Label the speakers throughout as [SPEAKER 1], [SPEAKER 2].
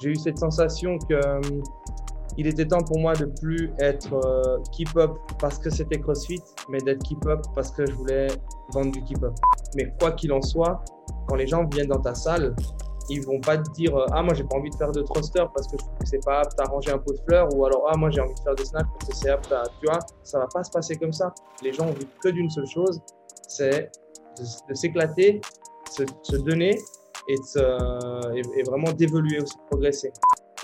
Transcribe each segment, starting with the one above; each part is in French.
[SPEAKER 1] j'ai eu cette sensation que euh, il était temps pour moi de plus être euh, keep-up parce que c'était CrossFit, mais d'être keep-up parce que je voulais vendre du keep-up. Mais quoi qu'il en soit, quand les gens viennent dans ta salle, ils vont pas te dire ah moi j'ai pas envie de faire de thruster parce que je trouve que c'est pas apte à ranger un pot de fleurs ou alors ah moi j'ai envie de faire de snatch parce que c'est apte à tu vois ça va pas se passer comme ça les gens ont vu que d'une seule chose c'est de, s'éclater se, se, donner et, vraiment d'évoluer aussi de progresser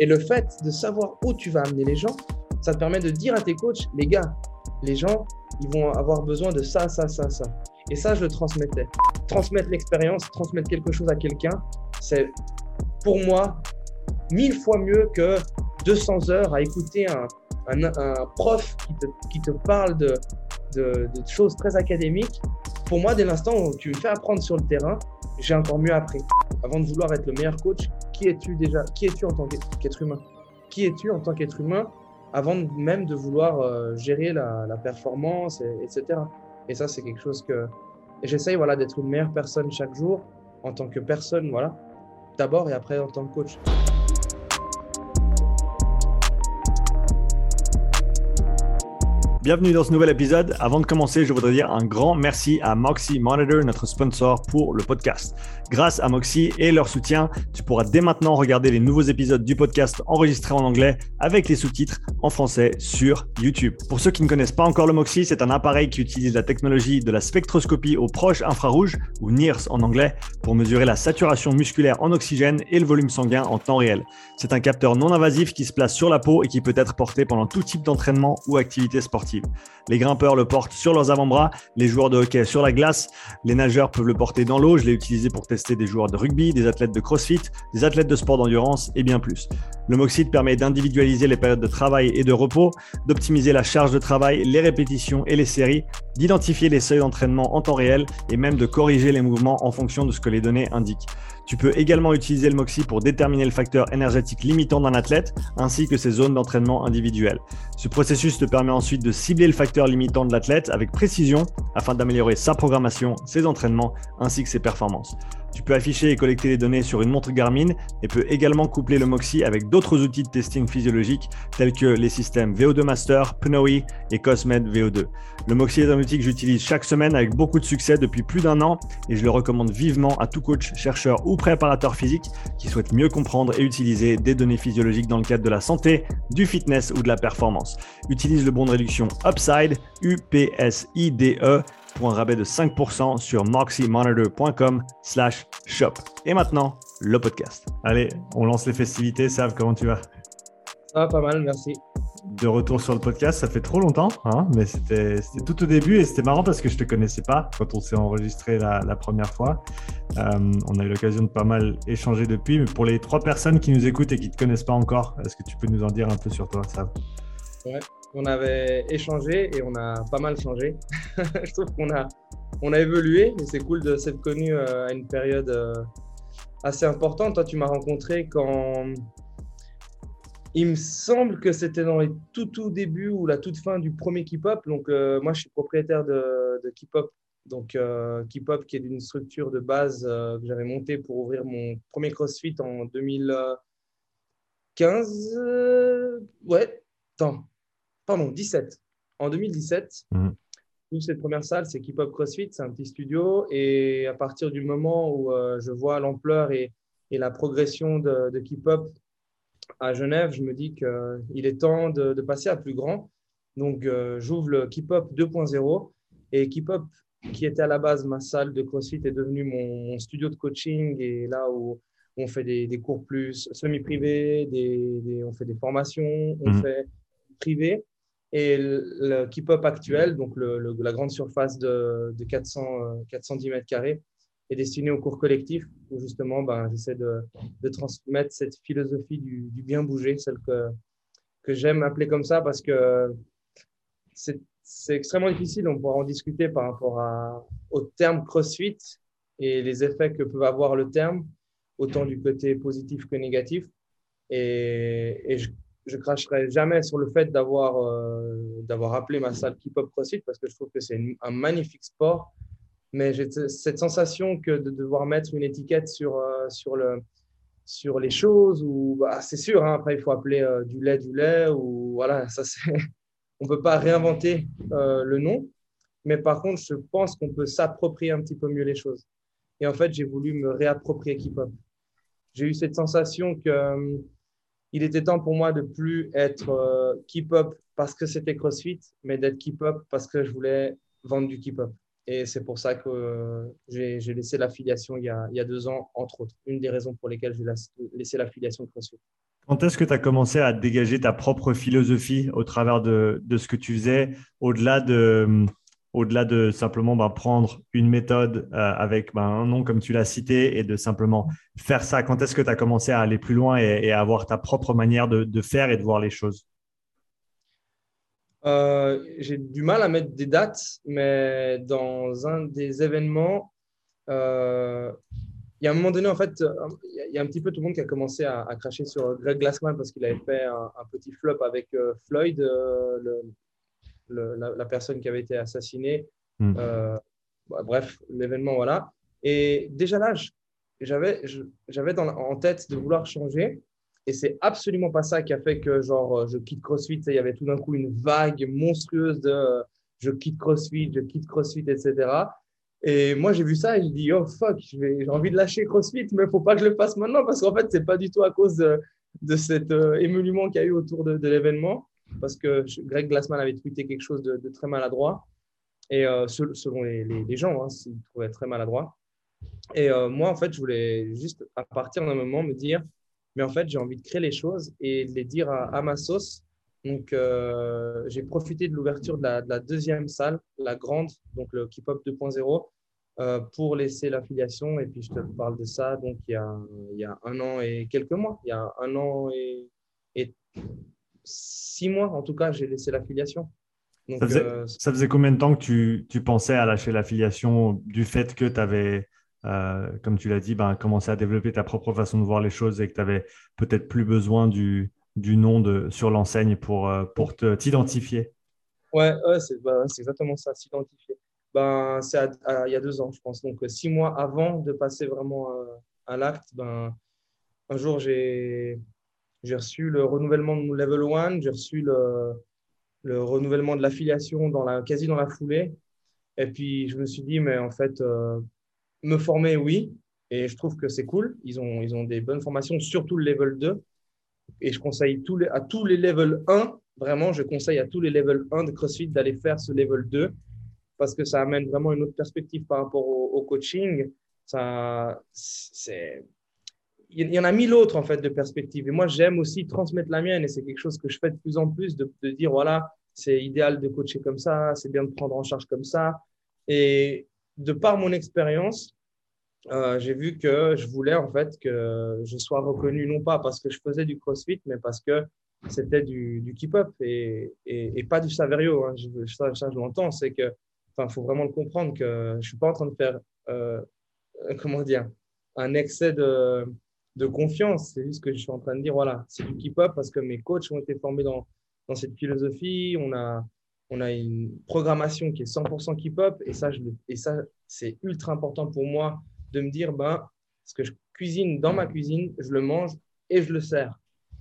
[SPEAKER 1] et le fait de savoir où tu vas amener les gens ça te permet de dire à tes coachs les gars les gens ils vont avoir besoin de ça ça ça ça et ça je le transmettais transmettre l'expérience transmettre quelque chose à quelqu'un c'est pour moi mille fois mieux que 200 heures à écouter un, prof qui te, parle de, choses très académiques. Pour moi, dès l'instant où tu me fais apprendre sur le terrain, j'ai encore mieux appris. Avant de vouloir être le meilleur coach, qui es-tu déjà Qui es-tu en tant qu'être humain? Qui es-tu en tant qu'être humain avant même de vouloir euh, gérer la, performance, etc. Et ça, c'est quelque chose que j'essaye voilà, d'être une meilleure personne chaque jour en tant que personne, voilà, d'abord et après en tant que coach.
[SPEAKER 2] Bienvenue dans ce nouvel épisode. Avant de commencer, je voudrais dire un grand merci à Moxie Monitor, notre sponsor pour le podcast. Grâce à Moxie et leur soutien, tu pourras dès maintenant regarder les nouveaux épisodes du podcast enregistrés en anglais avec les sous-titres en français sur YouTube. Pour ceux qui ne connaissent pas encore le Moxie, c'est un appareil qui utilise la technologie de la spectroscopie au proche infrarouge, ou NIRS en anglais, pour mesurer la saturation musculaire en oxygène et le volume sanguin en temps réel. C'est un capteur non invasif qui se place sur la peau et qui peut être porté pendant tout type d'entraînement ou activité sportive. Les grimpeurs le portent sur leurs avant-bras, les joueurs de hockey sur la glace, les nageurs peuvent le porter dans l'eau. Je l'ai utilisé pour tester des joueurs de rugby, des athlètes de crossfit, des athlètes de sport d'endurance et bien plus. Le Moxit permet d'individualiser les périodes de travail et de repos, d'optimiser la charge de travail, les répétitions et les séries, d'identifier les seuils d'entraînement en temps réel et même de corriger les mouvements en fonction de ce que les données indiquent. Tu peux également utiliser le Moxi pour déterminer le facteur énergétique limitant d'un athlète ainsi que ses zones d'entraînement individuelles. Ce processus te permet ensuite de cibler le facteur limitant de l'athlète avec précision afin d'améliorer sa programmation, ses entraînements ainsi que ses performances. Tu peux afficher et collecter les données sur une montre Garmin et peux également coupler le Moxi avec d'autres outils de testing physiologique tels que les systèmes VO2 Master, Pnoe et Cosmed VO2. Le Moxi est un outil que j'utilise chaque semaine avec beaucoup de succès depuis plus d'un an et je le recommande vivement à tout coach, chercheur ou préparateur physique qui souhaite mieux comprendre et utiliser des données physiologiques dans le cadre de la santé, du fitness ou de la performance. Utilise le bon de réduction Upside, UPSIDE pour un rabais de 5% sur moxymonitor.com slash shop. Et maintenant, le podcast. Allez, on lance les festivités. Sav, comment tu vas?
[SPEAKER 1] Ça va pas mal, merci.
[SPEAKER 2] De retour sur le podcast, ça fait trop longtemps, hein, mais c'était tout au début et c'était marrant parce que je te connaissais pas quand on s'est enregistré la, première fois. Euh, on a eu l'occasion de pas mal échanger depuis, mais pour les trois personnes qui nous écoutent et qui ne te connaissent pas encore, est-ce que tu peux nous en dire un peu sur toi, Sav?
[SPEAKER 1] Ouais, on avait échangé et on a pas mal changé. je trouve qu'on a, on a évolué et c'est cool de s'être connu euh, à une période euh, assez importante. Toi, tu m'as rencontré quand il me semble que c'était dans les tout tout débuts ou la toute fin du premier Keep-Up. Donc, euh, moi, je suis propriétaire de, de Keep-Up. Donc, Keep-Up, qui est une structure de base que j'avais montée pour ouvrir mon premier CrossFit en 2015. ouais, attends, pardon, 17. En 2017, mmh. cette première salle, c'est Keep Up CrossFit, c'est un petit studio. Et à partir du moment où euh, je vois l'ampleur et, et, la progression de, de, Keep Up à Genève, je me dis qu'il est temps de, passer à plus grand. Donc, euh, j'ouvre le Keep Up 2.0. Et Keep Up, qui était à la base ma salle de CrossFit, est devenu mon, studio de coaching. Et là où on fait des, des cours plus semi-privés, des, on fait des formations, on mmh. fait privé. Et le Keep Up actuel, donc la grande surface de, de 400, 410 mètres carrés, est destiné au cours collectif où justement ben, j'essaie de, transmettre cette philosophie du, bien bouger, celle que, que j'aime appeler comme ça parce que c'est extrêmement difficile, on pourra en discuter par rapport au terme CrossFit et les effets que peut avoir le terme, autant du côté positif que négatif. Et, et je je cracherai jamais sur le fait d'avoir euh, d'avoir appelé ma salle Keep Up CrossFit parce que je trouve que c'est un magnifique sport. Mais j'ai cette sensation que de devoir mettre une étiquette sur, euh, sur le, sur les choses ou bah, c'est sûr, hein, après il faut appeler euh, du lait du lait ou voilà, ça c'est, on peut pas réinventer le nom, mais par contre je pense qu'on peut s'approprier un petit peu mieux les choses. Et en fait j'ai voulu me réapproprier K-pop. J'ai eu cette sensation que euh, il était temps pour moi de plus être K-pop parce que c'était CrossFit, mais d'être K-pop parce que je voulais vendre du K-pop. Et c'est pour ça que euh, j'ai laissé l'affiliation il, y a deux ans, entre autres. Une des raisons pour lesquelles j'ai laissé l'affiliation CrossFit.
[SPEAKER 2] Quand est-ce que tu as commencé à dégager ta propre philosophie au travers de ce que tu faisais, au-delà de, au-delà de simplement ben, prendre une méthode euh, avec ben, un nom comme tu l'as cité et de simplement faire ça. Quand est-ce que tu as commencé à aller plus loin et, à avoir ta propre manière de, faire et de voir les choses?
[SPEAKER 1] Euh, j'ai du mal à mettre des dates, mais dans un des événements, euh, il y a un moment donné, en fait, il y a un petit peu tout le monde qui a commencé à, cracher sur Greg Glassman parce qu'il avait fait un, petit flop avec Floyd, la, personne qui avait été assassinée. Hmm. Bah, bref, l'événement, voilà. Et déjà là, j'avais en tête de vouloir changer. Et c'est absolument pas ça qui a fait que genre euh, je quitte CrossFit. Il y avait tout d'un coup une vague monstrueuse de euh, je quitte CrossFit, je quitte CrossFit, etc. Et moi j'ai vu ça et je dis oh fuck, j'ai envie de lâcher CrossFit, mais il faut pas que je le fasse maintenant parce qu'en fait c'est pas du tout à cause de, de cet euh, émolument qu'il y a eu autour de, l'événement parce que Greg Glassman avait tweeté quelque chose de, très maladroit et selon les, gens, hein, il trouvait très maladroit. Et moi en fait je voulais juste à partir d'un moment me dire mais en fait, j'ai envie de créer les choses et de les dire à, ma sauce. Donc, euh, j'ai profité de l'ouverture de, la, deuxième salle, la grande, donc le K-Pop 2.0, euh, pour laisser l'affiliation. Et puis, je te parle de ça, donc il y, a, un an et quelques mois. Il y a un an et, six mois, en tout cas, j'ai laissé l'affiliation.
[SPEAKER 2] Ça faisait, euh, ça faisait, combien de temps que tu, tu pensais à lâcher l'affiliation du fait que tu avais euh, comme tu l'as dit, ben, commencer à développer ta propre façon de voir les choses et que tu avais peut-être plus besoin du, du nom de, sur l'enseigne pour, euh, pour t'identifier?
[SPEAKER 1] Ouais, ouais bah, c'est exactement ça, s'identifier. Ben, c'est il y a deux ans, je pense. Donc, six mois avant de passer vraiment euh, à l'acte, ben, un jour, j'ai reçu le renouvellement de mon level 1, j'ai reçu le, le renouvellement de l'affiliation dans la, quasi dans la foulée. Et puis, je me suis dit, mais en fait, me former, oui. Et je trouve que c'est cool. Ils ont, ils ont des bonnes formations, surtout le level 2. Et je conseille tous les, à tous les level 1, vraiment, je conseille à tous les level 1 de CrossFit d'aller faire ce level 2 parce que ça amène vraiment une autre perspective par rapport au, coaching. Ça, c'est, il y en a mille autres en fait de perspectives. Et moi, j'aime aussi transmettre la mienne et c'est quelque chose que je fais de plus en plus de, dire voilà, c'est idéal de coacher comme ça, c'est bien de prendre en charge comme ça. Et de par mon expérience, euh, j'ai vu que je voulais en fait que je sois reconnu non pas parce que je faisais du CrossFit, mais parce que c'était du, du keep-up et, et, pas du Saverio. Hein. Je, ça, ça, je l'entends, c'est que, enfin, faut vraiment le comprendre que je suis pas en train de faire, euh, comment dire, un excès de, de confiance. C'est juste que je suis en train de dire, voilà, c'est du keep-up parce que mes coachs ont été formés dans, dans cette philosophie. On a, on a une programmation qui est 100% keep-up et ça, ça c'est ultra important pour moi de me dire, ben, ce que je cuisine dans ma cuisine, je le mange et je le sers.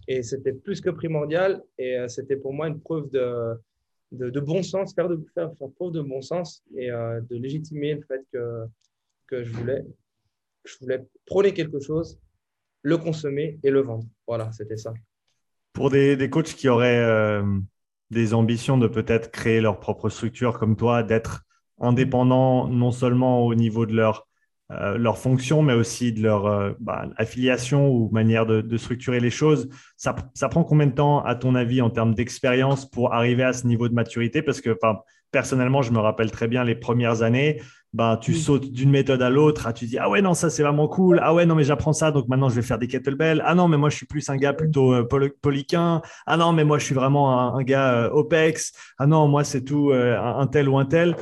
[SPEAKER 1] Et c'était plus que primordial et euh, c'était pour moi une preuve de, de, bon sens, faire, de, faire, preuve de bon sens et euh, de légitimer le fait que, que je, voulais, je voulais prôner quelque chose, le consommer et le vendre. Voilà, c'était ça.
[SPEAKER 2] Pour des, des, coachs qui auraient euh, des ambitions de peut-être créer leur propre structure comme toi, d'être indépendants non seulement au niveau de leur, euh, leur fonction, mais aussi de leur euh, bah, affiliation ou manière de, structurer les choses. Ça, ça, prend combien de temps, à ton avis, en termes d'expérience pour arriver à ce niveau de maturité? Parce que personnellement, je me rappelle très bien les premières années, ben, tu sautes d'une méthode à l'autre, ah, tu dis, ah ouais, non, ça c'est vraiment cool, ah ouais, non, mais j'apprends ça, donc maintenant je vais faire des kettlebells, ah non, mais moi je suis plus un gars plutôt euh, polyquin, ah non, mais moi je suis vraiment un, gars euh, OPEX, ah non, moi c'est tout euh, un, tel ou un tel.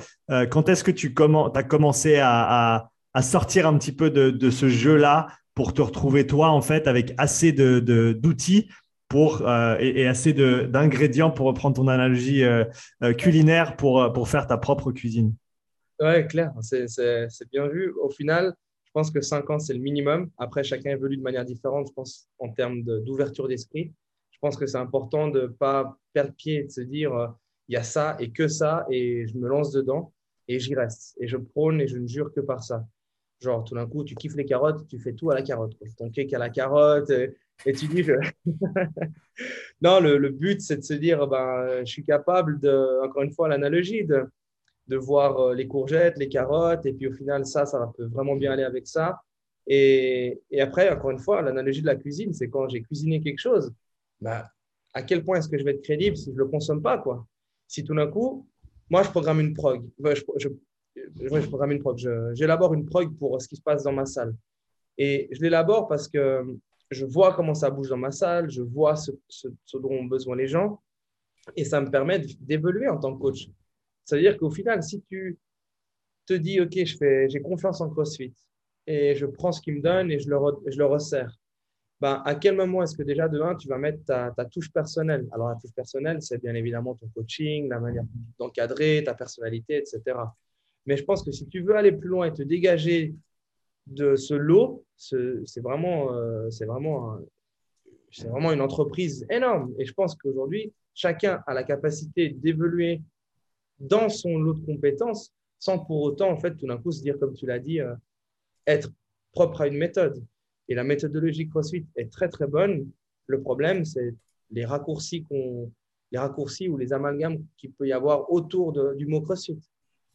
[SPEAKER 2] quand est-ce que tu as commencé à, sortir un petit peu de, ce jeu-là pour te retrouver toi, en fait, avec assez d'outils de, d'outils pour, et, assez d'ingrédients, pour reprendre ton analogie culinaire, pour, pour faire ta propre cuisine
[SPEAKER 1] Ouais, clair, c'est bien vu. Au final, je pense que 5 ans, c'est le minimum. Après, chacun évolue de manière différente, je pense, en termes d'ouverture d'esprit. Je pense que c'est important de ne pas perdre pied et de se dire, euh, il y a ça et que ça, et je me lance dedans et j'y reste. Et je prône et je ne jure que par ça. Genre, tout d'un coup, tu kiffes les carottes, tu fais tout à la carotte. Ton cake à la carotte, et, tu dis, non, le, but, c'est de se dire, ben, je suis capable de, encore une fois, l'analogie, de, de voir euh, les courgettes, les carottes, et puis au final, ça, ça peut vraiment bien aller avec ça. Et, et après, encore une fois, l'analogie de la cuisine, c'est quand j'ai cuisiné quelque chose, ben, à quel point est-ce que je vais être crédible si je ne le consomme pas, quoi? Si tout d'un coup, moi, je programme une prog, je, je programme une prog. J'élabore une prog pour ce qui se passe dans ma salle. Et je l'élabore parce que je vois comment ça bouge dans ma salle, je vois ce, dont ont besoin les gens, et ça me permet d'évoluer en tant que coach. C'est-à-dire qu'au final, si tu te dis, OK, j'ai confiance en CrossFit, et je prends ce qu'il me donne et je le, resserre, ben, à quel moment est-ce que déjà de tu vas mettre ta, ta touche personnelle? Alors, la touche personnelle, c'est bien évidemment ton coaching, la manière d'encadrer, ta personnalité, etc. Mais je pense que si tu veux aller plus loin et te dégager de ce lot, c'est vraiment, euh, vraiment, vraiment une entreprise énorme. Et je pense qu'aujourd'hui, chacun a la capacité d'évoluer dans son lot de compétences sans pour autant, en fait, tout d'un coup se dire, comme tu l'as dit, euh, être propre à une méthode. Et la méthodologie CrossFit est très, très bonne. Le problème, c'est les raccourcis, qu'on, les raccourcis ou les amalgames qu'il peut y avoir autour du mot CrossFit.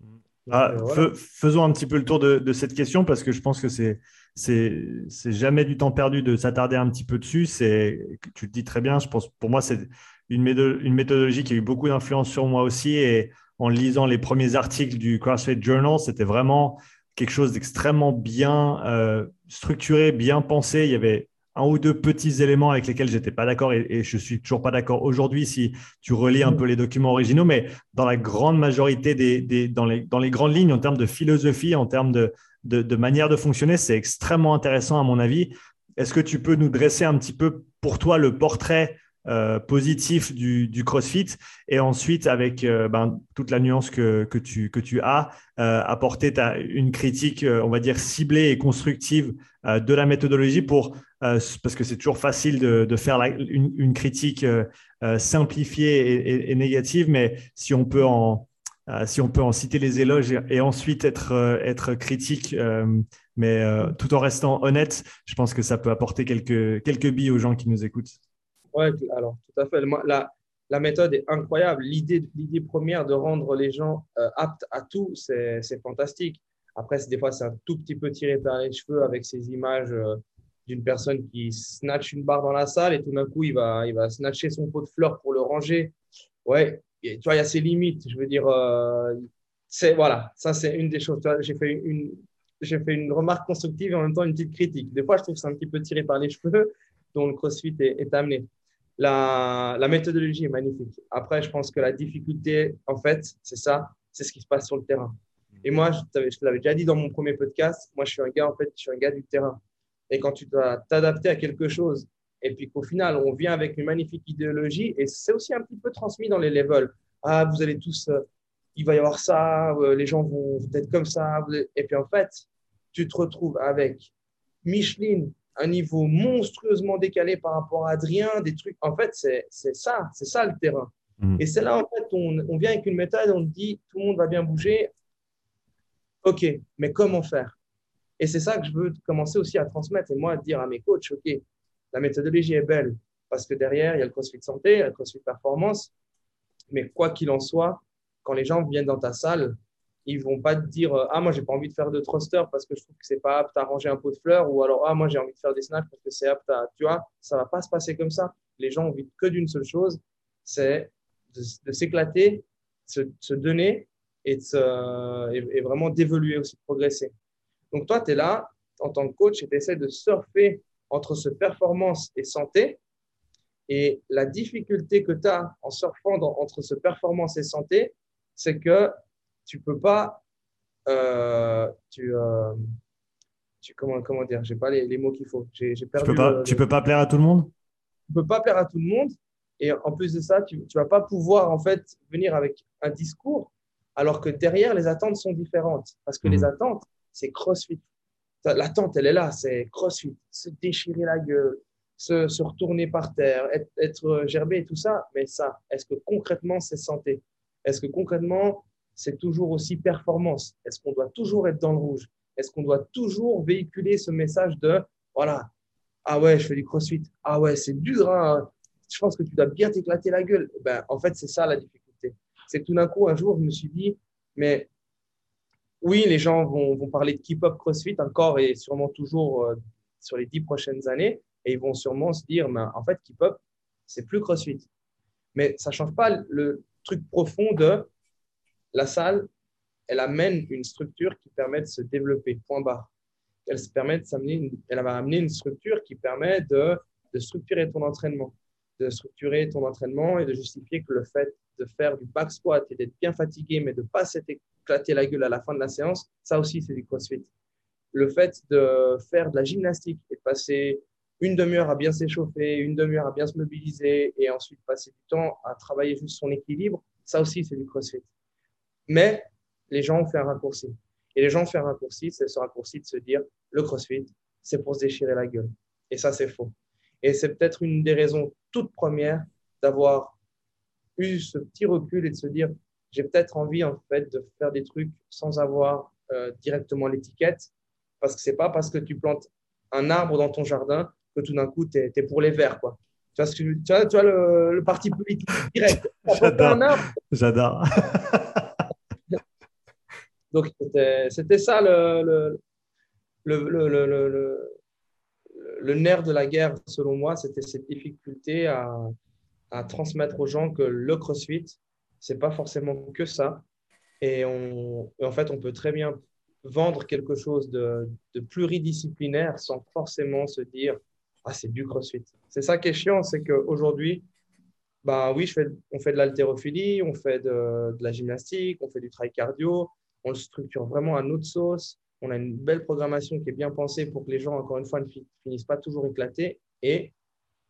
[SPEAKER 2] Mmh. Ah, euh, faisons un petit peu le tour de, cette question parce que je pense que c'est c'est jamais du temps perdu de s'attarder un petit peu dessus. C'est tu le dis très bien. Je pense pour moi c'est une, une méthodologie qui a eu beaucoup d'influence sur moi aussi et en lisant les premiers articles du CrossFit Journal, c'était vraiment quelque chose d'extrêmement bien euh, structuré, bien pensé. Il y avait un ou deux petits éléments avec lesquels j'étais pas d'accord et, et, je suis toujours pas d'accord aujourd'hui si tu relis un mm. peu les documents originaux, mais dans la grande majorité des, des dans, les, dans les grandes lignes en termes de philosophie, en termes de, de, de manière de fonctionner, c'est extrêmement intéressant à mon avis. Est-ce que tu peux nous dresser un petit peu pour toi le portrait euh, positif du, CrossFit et ensuite avec euh, ben, toute la nuance que, que, tu, que tu as, euh, apporter une critique, on va dire, ciblée et constructive de la méthodologie pour, parce que c'est toujours facile de, de faire une, critique simplifiée et, et, négative, mais si on peut en, si on peut en citer les éloges et, ensuite être, être critique, mais tout en restant honnête, je pense que ça peut apporter quelques, quelques billes aux gens qui nous écoutent.
[SPEAKER 1] Oui, alors tout à fait. La, la méthode est incroyable. L'idée, première de rendre les gens euh, aptes à tout, c'est, fantastique. Après, des fois, c'est un tout petit peu tiré par les cheveux avec ces images euh, d'une personne qui snatch une barre dans la salle et tout d'un coup, il va, il va snatcher son pot de fleurs pour le ranger. Ouais, tu vois, il y a ses limites. Je veux dire, euh, voilà, ça, c'est une des choses. J'ai fait une, j'ai fait une remarque constructive et en même temps une petite critique. Des fois, je trouve que c'est un petit peu tiré par les cheveux dont le CrossFit est amené la, méthodologie est magnifique. Après, je pense que la difficulté, en fait, c'est ça, c'est ce qui se passe sur le terrain. Et moi, je te l'avais déjà dit dans mon premier podcast, moi, je suis un gars, en fait, je suis un gars du terrain. Et quand tu dois t'adapter à quelque chose, et puis qu'au final, on vient avec une magnifique idéologie, et c'est aussi un petit peu transmis dans les levels. Ah, vous allez tous, euh, il va y avoir ça, euh, les gens vont être comme ça. Et puis, en fait, tu te retrouves avec Micheline un niveau monstrueusement décalé par rapport à Adrien, des trucs. En fait, c'est ça, c'est ça le terrain. Mm. Et c'est là, en fait, on, on, vient avec une méthode, on dit tout le monde va bien bouger. OK, mais comment faire? Et c'est ça que je veux commencer aussi à transmettre et moi à dire à mes coachs OK, la méthodologie est belle parce que derrière, il y a le CrossFit santé, il y a le CrossFit performance. Mais quoi qu'il en soit, quand les gens viennent dans ta salle, ils vont pas te dire ah moi j'ai pas envie de faire de thruster parce que je trouve que c'est pas apte à ranger un pot de fleurs ou alors ah moi j'ai envie de faire des snatchs parce que c'est apte à tu vois ça va pas se passer comme ça. Les gens ont envie que d'une seule chose c'est de, s'éclater de se donner et, de et, vraiment d'évoluer aussi de progresser. Donc toi tu es là en tant que coach et tu essaies de surfer entre ce performance et santé. Et la difficulté que tu as en surfant entre ce performance et santé c'est que tu peux pas, euh, tu, euh, tu, comment, comment dire, j'ai pas les, les mots qu'il faut. J'ai, perdu.
[SPEAKER 2] Tu peux pas, tu peux pas plaire à tout le monde?
[SPEAKER 1] Tu peux pas plaire à tout le monde. Et en plus de ça, tu, tu vas pas pouvoir en fait venir avec un discours alors que derrière les attentes sont différentes parce que les mhm. attentes c'est CrossFit. L'attente, elle est là, c'est crossfit, se déchirer la gueule, se, se retourner par terre, être, être, gerbé et tout ça. Mais ça, est-ce que concrètement, c'est santé? Est-ce que concrètement, c'est toujours aussi performance Est-ce qu'on doit toujours être dans le rouge? Est-ce qu'on doit toujours véhiculer ce message de, voilà, ah ouais, je fais du crossfit, ah ouais, c'est dur, hein. je pense que tu dois bien t'éclater la gueule. Ben, en fait, c'est ça la difficulté. C'est tout d'un coup, un jour, je me suis dit, mais oui, les gens vont, vont parler de keep-up CrossFit encore et sûrement toujours euh, sur les dix prochaines années. Et ils vont sûrement se dire, mais en fait, keep-up, c'est plus CrossFit. Mais ça ne change pas le truc profond de la salle, elle amène une structure qui permet de se développer, point barre. Elle, se permet de elle va amener une structure qui permet de, de structurer ton entraînement, de structurer ton entraînement et de justifier que le fait de faire du back squat et d'être bien fatigué, mais de ne pas éclaté la gueule à la fin de la séance, ça aussi, c'est du crossfit. Le fait de faire de la gymnastique et de passer une demi-heure à bien s'échauffer, une demi-heure à bien se mobiliser et ensuite passer du temps à travailler juste son équilibre, ça aussi, c'est du crossfit. Mais les gens ont fait un raccourci. Et les gens ont fait un raccourci, c'est ce raccourci de se dire le crossfit, c'est pour se déchirer la gueule. Et ça, c'est faux. Et c'est peut-être une des raisons toutes premières d'avoir eu ce petit recul et de se dire j'ai peut-être envie en fait de faire des trucs sans avoir euh, directement l'étiquette parce que c'est pas parce que tu plantes un arbre dans ton jardin que tout d'un coup tu es, pour les verts quoi. Tu vois, ce que, tu vois, tu vois le, parti politique direct.
[SPEAKER 2] J'adore. J'adore.
[SPEAKER 1] Donc c'était ça le, le, le, nerf de la guerre, selon moi, c'était cette difficulté à, à, transmettre aux gens que le CrossFit, c'est pas forcément que ça. Et, on, en fait, on peut très bien vendre quelque chose de, de pluridisciplinaire sans forcément se dire ah c'est du CrossFit. C'est ça qui est chiant, c'est qu'aujourd'hui, bah oui, je fais, on fait de l'haltérophilie, on fait de, de, la gymnastique, on fait du trail cardio, on le structure vraiment à notre sauce. On a une belle programmation qui est bien pensée pour que les gens, encore une fois, ne finissent pas toujours éclatés. Et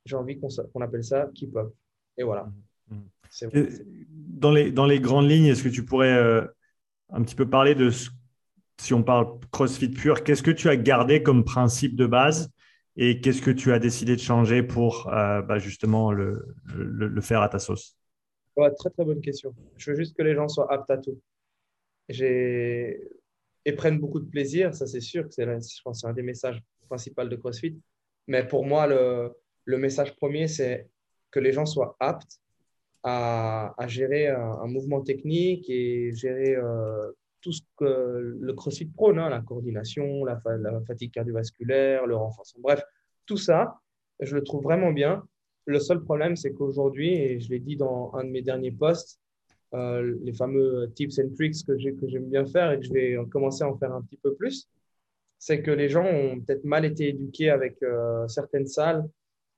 [SPEAKER 1] j'ai envie qu'on appelle ça keep up. Et voilà.
[SPEAKER 2] Mmh, mmh. Dans les, dans les grandes lignes, est-ce que tu pourrais euh, un petit peu parler de, si on parle CrossFit pur, qu'est-ce que tu as gardé comme principe de base et qu'est-ce que tu as décidé de changer pour euh, bah, justement le, le, faire à ta sauce?
[SPEAKER 1] Très très bonne question. Je veux juste que les gens soient aptes à tout et prennent beaucoup de plaisir. Ça, c'est sûr c'est un des messages principaux de CrossFit. Mais pour moi, le, le message premier, c'est que les gens soient aptes à, à gérer un, mouvement technique et gérer euh, tout ce que le CrossFit prône, hein, la coordination, la, la, fatigue cardiovasculaire, le renforcement. Bref, tout ça, je le trouve vraiment bien. Le seul problème, c'est qu'aujourd'hui, et je l'ai dit dans un de mes derniers posts, euh, les fameux tips and tricks que j'aime bien faire et que je vais commencer à en faire un petit peu plus, c'est que les gens ont peut-être mal été éduqués avec euh, certaines salles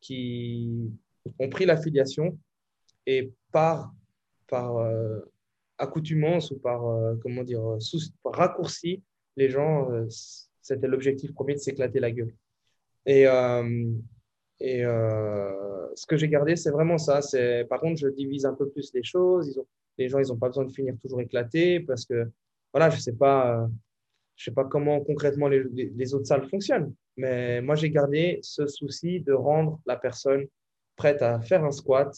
[SPEAKER 1] qui ont pris l'affiliation et par, par euh, accoutumance ou par, comment dire, sous, raccourci, les gens, c'était l'objectif premier de s'éclater la gueule. Et, ce que j'ai gardé, c'est vraiment ça. Par contre, je divise un peu plus les choses. Les gens, ils n'ont pas besoin de finir toujours éclatés parce que, voilà, je ne sais pas, je sais pas comment concrètement les, les, autres salles fonctionnent. Mais moi, j'ai gardé ce souci de rendre la personne prête à faire un squat,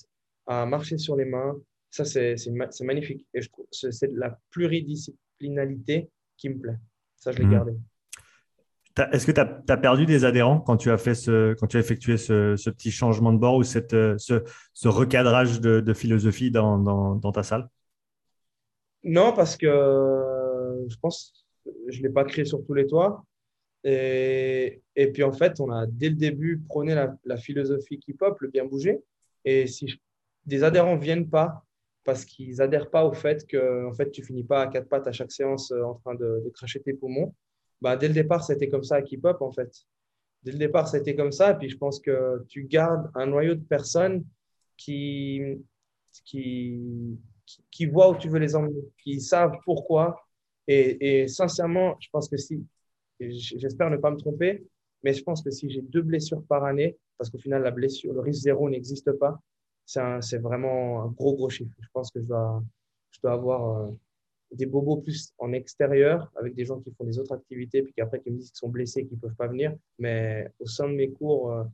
[SPEAKER 1] à marcher sur les mains. Ça, c'est magnifique. Et je trouve c'est la pluridisciplinalité qui me plaît. Ça, je l'ai mmh. gardé.
[SPEAKER 2] Est-ce que tu as, perdu des adhérents quand tu as, fait ce, quand tu as effectué ce, petit changement de bord ou cette, euh, ce, recadrage de, philosophie dans, dans, ta salle?
[SPEAKER 1] Non, parce que je pense que je ne l'ai pas créé sur tous les toits. Et, et, puis en fait, on a dès le début prôné la, la philosophie qui pop, le bien bouger. Et si des adhérents ne viennent pas parce qu'ils n'adhèrent pas au fait que en fait, tu finis pas à quatre pattes à chaque séance euh, en train de, de cracher tes poumons, bah, dès le départ, c'était comme ça à Keep Up, en fait. Dès le départ, c'était comme ça. Puis, je pense que tu gardes un noyau de personnes qui, qui, qui, voient où tu veux les emmener, qui savent pourquoi. Et, sincèrement, je pense que si, j'espère ne pas me tromper, mais je pense que si j'ai deux blessures par année, parce qu'au final, la blessure, le risque zéro n'existe pas, c'est vraiment un gros, gros chiffre. Je pense que je dois, je dois avoir. Des bobos plus en extérieur, avec des gens qui font des autres activités, puis qu'après qui me disent qu'ils sont blessés, qu'ils ne peuvent pas venir. Mais au sein de mes cours, euh,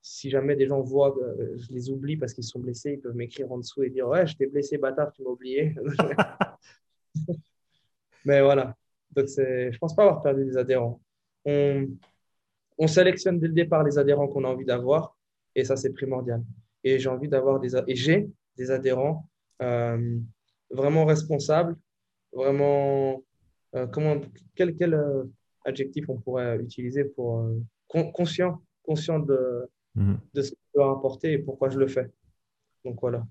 [SPEAKER 1] si jamais des gens voient euh, je les oublie parce qu'ils sont blessés, ils peuvent m'écrire en dessous et dire Ouais, je t'ai blessé, bâtard, tu m'as oublié. Mais voilà. Donc, je ne pense pas avoir perdu des adhérents. On, on sélectionne dès le départ les adhérents qu'on a envie d'avoir et ça, c'est primordial. Et j'ai envie d'avoir des, des adhérents euh, vraiment responsables, vraiment, euh, comment, quel, quel euh, adjectif on pourrait utiliser pour conscient, conscient de, mhm. de ce que je dois apporter et pourquoi je le fais. Donc voilà.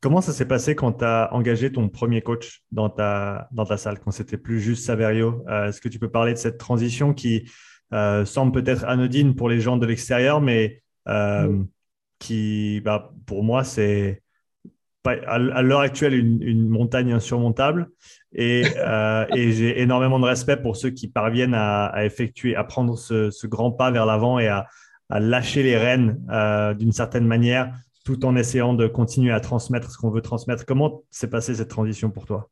[SPEAKER 2] Comment ça s'est passé quand tu as engagé ton premier coach dans ta, dans ta salle, quand c'était plus juste Saverio? Est-ce que tu peux parler de cette transition qui semble peut-être anodine pour les gens de l'extérieur, mais qui, bah, pour moi, c'est à l'heure actuelle une, montagne insurmontable. Euh, et, j'ai énormément de respect pour ceux qui parviennent à, effectuer, à prendre ce, grand pas vers l'avant et à, lâcher les rênes euh, d'une certaine manière, tout en essayant de continuer à transmettre ce qu'on veut transmettre. Comment s'est passée cette transition pour toi?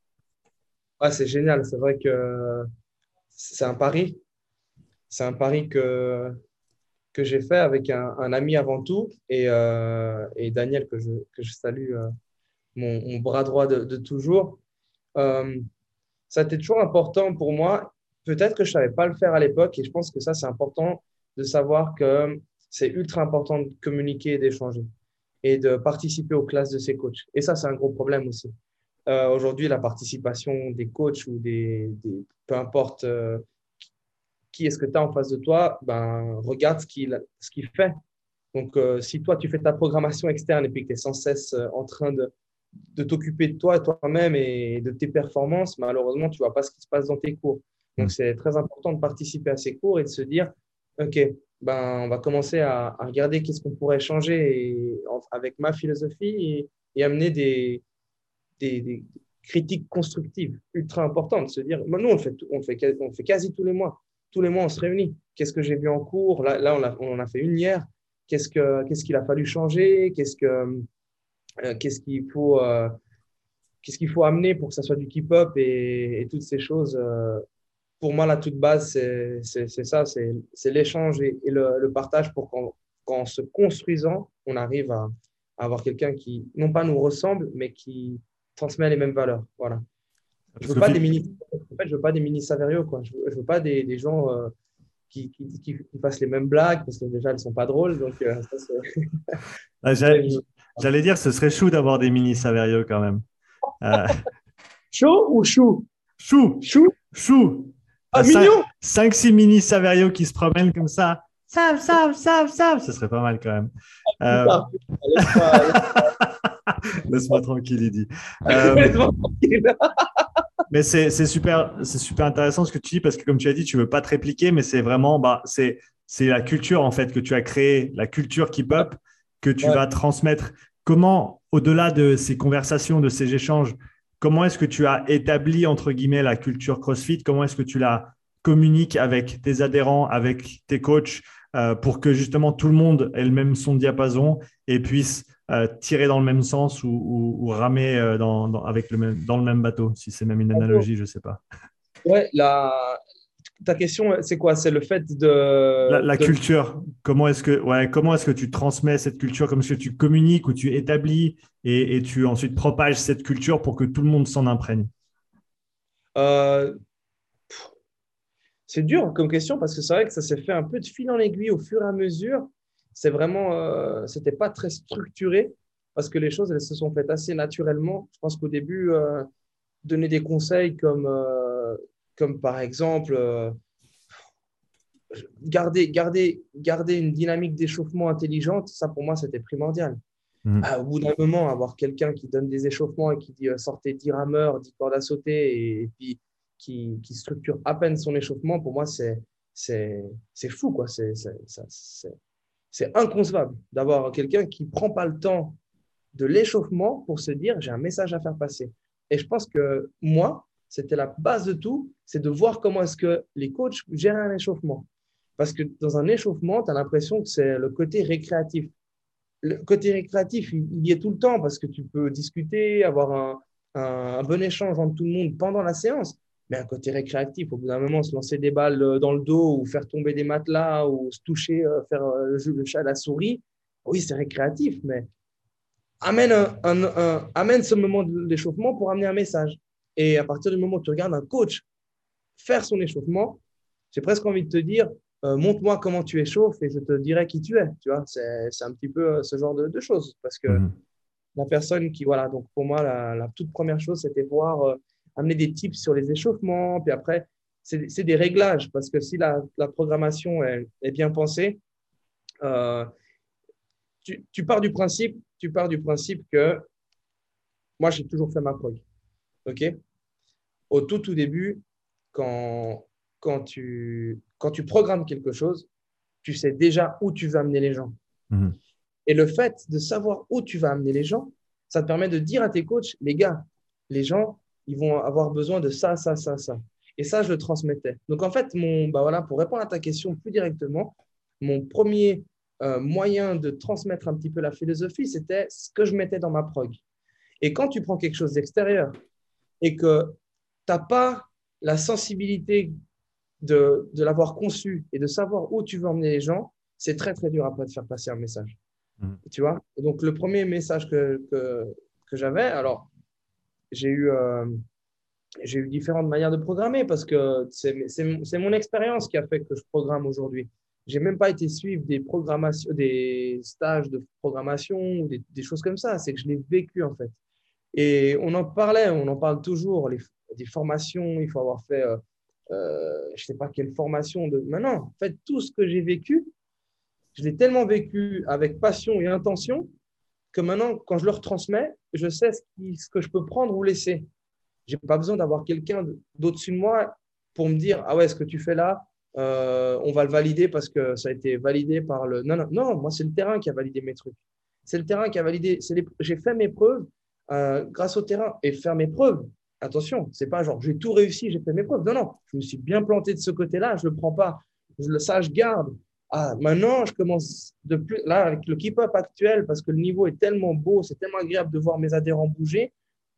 [SPEAKER 1] C'est génial. C'est vrai que c'est un pari. C'est un pari que, que j'ai fait avec un, ami avant tout et, euh, et Daniel que je, que je salue mon, bras droit de, toujours. Euh, ça a été toujours important pour moi. Peut-être que je ne savais pas le faire à l'époque et je pense que ça, c'est important de savoir que c'est ultra important de communiquer et d'échanger et de participer aux classes de ses coachs. Et ça, c'est un gros problème aussi. Euh, aujourd'hui, la participation des coachs ou des, peu importe euh, qui est-ce que tu as en face de toi, ben, regarde ce qu'il fait. Donc, si toi, tu fais ta programmation externe et puis que tu es sans cesse en train de, de t'occuper de toi, toi-même et de tes performances, malheureusement, tu ne vois pas ce qui se passe dans tes cours. Donc, mm. c'est très important de participer à ces cours et de se dire, OK, ben, on va commencer à, regarder qu'est-ce qu'on pourrait changer avec ma philosophie et, amener des, des, critiques constructives ultra importantes. Se dire, ben, nous, on le, fait, on, fait, on fait quasi tous les mois. Tous les mois, on se réunit. Qu'est-ce que j'ai vu en cours? Là, là on, a, on en a fait une hier. Qu'est-ce qu'il a fallu changer? Qu'est-ce que qu'est-ce qu'il faut, euh, qu'est-ce qu'il faut amener pour que ça soit du keep-up et, toutes ces choses. Euh, pour moi, la toute base, c'est ça, c'est l'échange et, le, partage pour qu'en se construisant, on arrive à, avoir quelqu'un qui, non pas nous ressemble, mais qui transmet les mêmes valeurs. Voilà. Je ne veux, pas des mini, en fait, je veux pas des mini Saverio. Quoi. Je ne veux, pas des, des gens qui, qui, qui, fassent les mêmes blagues parce que déjà, elles ne sont pas drôles. Donc,
[SPEAKER 2] ça, J'allais dire, ce serait chou d'avoir des mini Saverio quand même.
[SPEAKER 1] Euh... Chaud ou chou?
[SPEAKER 2] Chou.
[SPEAKER 1] Chou
[SPEAKER 2] Chou.
[SPEAKER 1] Ah, mignon
[SPEAKER 2] 5-6 mini Saverio qui se promènent comme ça. Sav, sav, sav, sav. Ce serait pas mal quand même. Euh... Laisse-moi tranquille, il dit. Euh... mais c'est super, super intéressant ce que tu dis parce que, comme tu as dit, tu veux pas te répliquer, mais c'est vraiment, bah, c'est la culture en fait que tu as créée, la culture qui pop que tu vas transmettre. Comment, au-delà de ces conversations, de ces échanges, comment est-ce que tu as établi, entre guillemets, la culture CrossFit? Comment est-ce que tu la communiques avec tes adhérents, avec tes coachs, euh, pour que justement tout le monde ait le même son diapason et puisse euh, tirer dans le même sens ou, ramer euh, dans, avec le même, dans le même bateau, si c'est même une analogie, je ne sais pas.
[SPEAKER 1] Ouais, la, ta question, c'est quoi? C'est le fait de.
[SPEAKER 2] La, culture. Comment est-ce que, ouais, comment est-ce que tu transmets cette culture? Comment est-ce que tu communiques ou tu établis et, tu ensuite propages cette culture pour que tout le monde s'en imprègne?
[SPEAKER 1] Euh, C'est dur comme question parce que c'est vrai que ça s'est fait un peu de fil en aiguille au fur et à mesure. C'est vraiment, euh, c'était pas très structuré parce que les choses elles se sont faites assez naturellement. Je pense qu'au début, euh, donner des conseils comme comme par exemple euh, garder, garder, garder une dynamique d'échauffement intelligente, ça pour moi c'était primordial. Mm. au bout d'un moment, avoir quelqu'un qui donne des échauffements et qui dit euh, sortez 10 rameurs, 10 cordes à sauter et, puis qui, qui, structure à peine son échauffement, pour moi c'est c'est fou quoi. C'est inconcevable d'avoir quelqu'un qui prend pas le temps de l'échauffement pour se dire j'ai un message à faire passer. Et je pense que moi, c'était la base de tout, c'est de voir comment est-ce que les coachs gèrent un échauffement. Parce que dans un échauffement, tu as l'impression que c'est le côté récréatif. Le côté récréatif, il, y est tout le temps parce que tu peux discuter, avoir un, un, bon échange entre tout le monde pendant la séance, mais un côté récréatif. Au bout d'un moment, se lancer des balles euh, dans le dos ou faire tomber des matelas ou se toucher, euh, faire euh, le, chat à la souris, oui, c'est récréatif, mais amène, un, amène ce moment d'échauffement pour amener un message. Et à partir du moment où tu regardes un coach faire son échauffement, j'ai presque envie de te dire, montre-moi comment tu échauffes et je te dirai qui tu es. Tu vois, c'est un petit peu ce genre de, choses. Parce que mhm. la personne qui, voilà, donc pour moi, la, toute première chose, c'était voir amener des tips sur les échauffements. Puis après, c'est des réglages parce que si la, programmation est, bien pensée, euh, tu, pars du principe, tu pars du principe que moi, j'ai toujours fait ma prog. OK? Au tout, tout début, quand, quand, tu, quand tu programmes quelque chose, tu sais déjà où tu vas amener les gens. Mhm. Et le fait de savoir où tu vas amener les gens, ça te permet de dire à tes coachs, les gars, les gens, ils vont avoir besoin de ça, ça, ça, ça. Et ça, je le transmettais. Donc, en fait, mon, bah voilà, pour répondre à ta question plus directement, mon premier euh, moyen de transmettre un petit peu la philosophie, c'était ce que je mettais dans ma prog. Et quand tu prends quelque chose d'extérieur et que tu n'as pas la sensibilité de, de l'avoir conçu et de savoir où tu veux emmener les gens, c'est très, très dur après de faire passer un message. Mmh. Tu vois? Et donc, le premier message que, que, que j'avais, alors, j'ai eu, euh, j'ai eu différentes manières de programmer parce que c'est mon expérience qui a fait que je programme aujourd'hui. J'ai même pas été suivre des programmations, des stages de programmation ou des, des choses comme ça. C'est que je l'ai vécu en fait. Et on en parlait, on en parle toujours. Les, des formations, il faut avoir fait, euh, euh, je sais pas quelle formation de. Maintenant, en fait, tout ce que j'ai vécu, je l'ai tellement vécu avec passion et intention que maintenant, quand je le retransmets, je sais ce, que je peux prendre ou laisser. Je n'ai pas besoin d'avoir quelqu'un d'au-dessus de moi pour me dire Ah ouais, ce que tu fais là, euh, on va le valider parce que ça a été validé par le. Non, non, non, moi, c'est le terrain qui a validé mes trucs. C'est le terrain qui a validé. J'ai fait mes preuves euh, grâce au terrain. Et faire mes preuves, attention, c'est pas genre j'ai tout réussi, j'ai fait mes preuves. Non, non, je me suis bien planté de ce côté-là, je ne le prends pas. Je, ça, je garde. Ah, maintenant, je commence de plus, là, avec le keep-up actuel, parce que le niveau est tellement beau, c'est tellement agréable de voir mes adhérents bouger,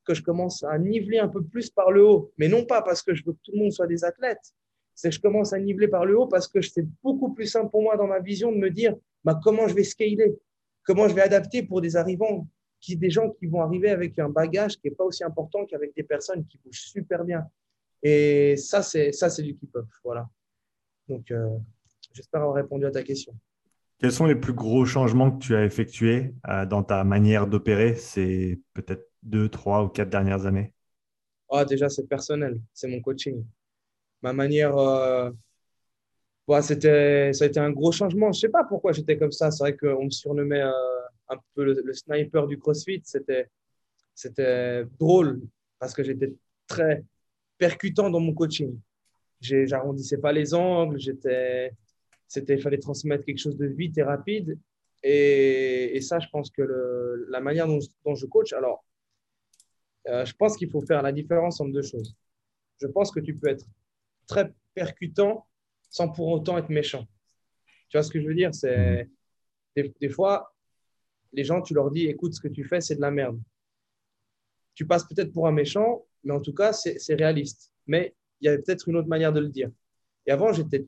[SPEAKER 1] que je commence à niveler un peu plus par le haut. Mais non pas parce que je veux que tout le monde soit des athlètes, c'est que je commence à niveler par le haut parce que c'est beaucoup plus simple pour moi dans ma vision de me dire bah, comment je vais scaler, comment je vais adapter pour des arrivants, qui, des gens qui vont arriver avec un bagage qui n'est pas aussi important qu'avec des personnes qui bougent super bien. Et ça, c'est ça, c'est du keep-up. Voilà. Donc, euh, J'espère avoir répondu à ta question.
[SPEAKER 2] Quels sont les plus gros changements que tu as effectués euh, dans ta manière d'opérer ces peut-être deux, trois ou quatre dernières années?
[SPEAKER 1] Ah, Déjà, c'est personnel, c'est mon coaching. Ma manière, euh, c'était, ça a été un gros changement. Je ne sais pas pourquoi j'étais comme ça. C'est vrai qu'on me surnommait euh, un peu le, sniper du CrossFit. C'était, c'était drôle parce que j'étais très percutant dans mon coaching. J'arrondissais pas les angles, j'étais c'était il fallait transmettre quelque chose de vite et rapide. Et, ça, je pense que la manière dont, je coach, alors, euh, je pense qu'il faut faire la différence entre deux choses. Je pense que tu peux être très percutant sans pour autant être méchant. Tu vois ce que je veux dire? C'est des, des, fois, les gens, tu leur dis, écoute, ce que tu fais, c'est de la merde. Tu passes peut-être pour un méchant, mais en tout cas, c'est réaliste. Mais il y avait peut-être une autre manière de le dire. Et avant, j'étais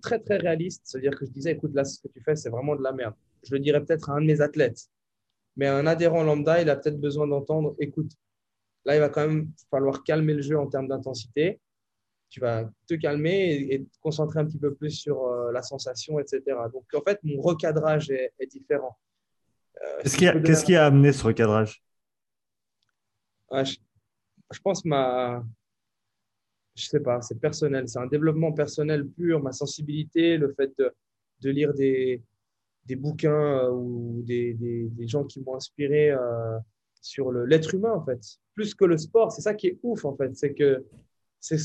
[SPEAKER 1] très, très réaliste. C'est-à-dire que je disais, écoute, là, ce que tu fais, c'est vraiment de la merde. Je le dirais peut-être à un de mes athlètes. Mais un adhérent lambda, il a peut-être besoin d'entendre, écoute, là, il va quand même falloir calmer le jeu en termes d'intensité. Tu vas te calmer et, te concentrer un petit peu plus sur euh, la sensation, etc. Donc, en fait, mon recadrage est, différent.
[SPEAKER 2] Euh, qu'est-ce qui, a amené ce recadrage
[SPEAKER 1] je, je pense ma, je sais pas, c'est personnel, c'est un développement personnel pur, ma sensibilité, le fait de, de lire des, des bouquins euh, ou des, des, des, gens qui m'ont inspiré euh, sur l'être humain, en fait, plus que le sport. C'est ça qui est ouf, en fait, c'est que c'est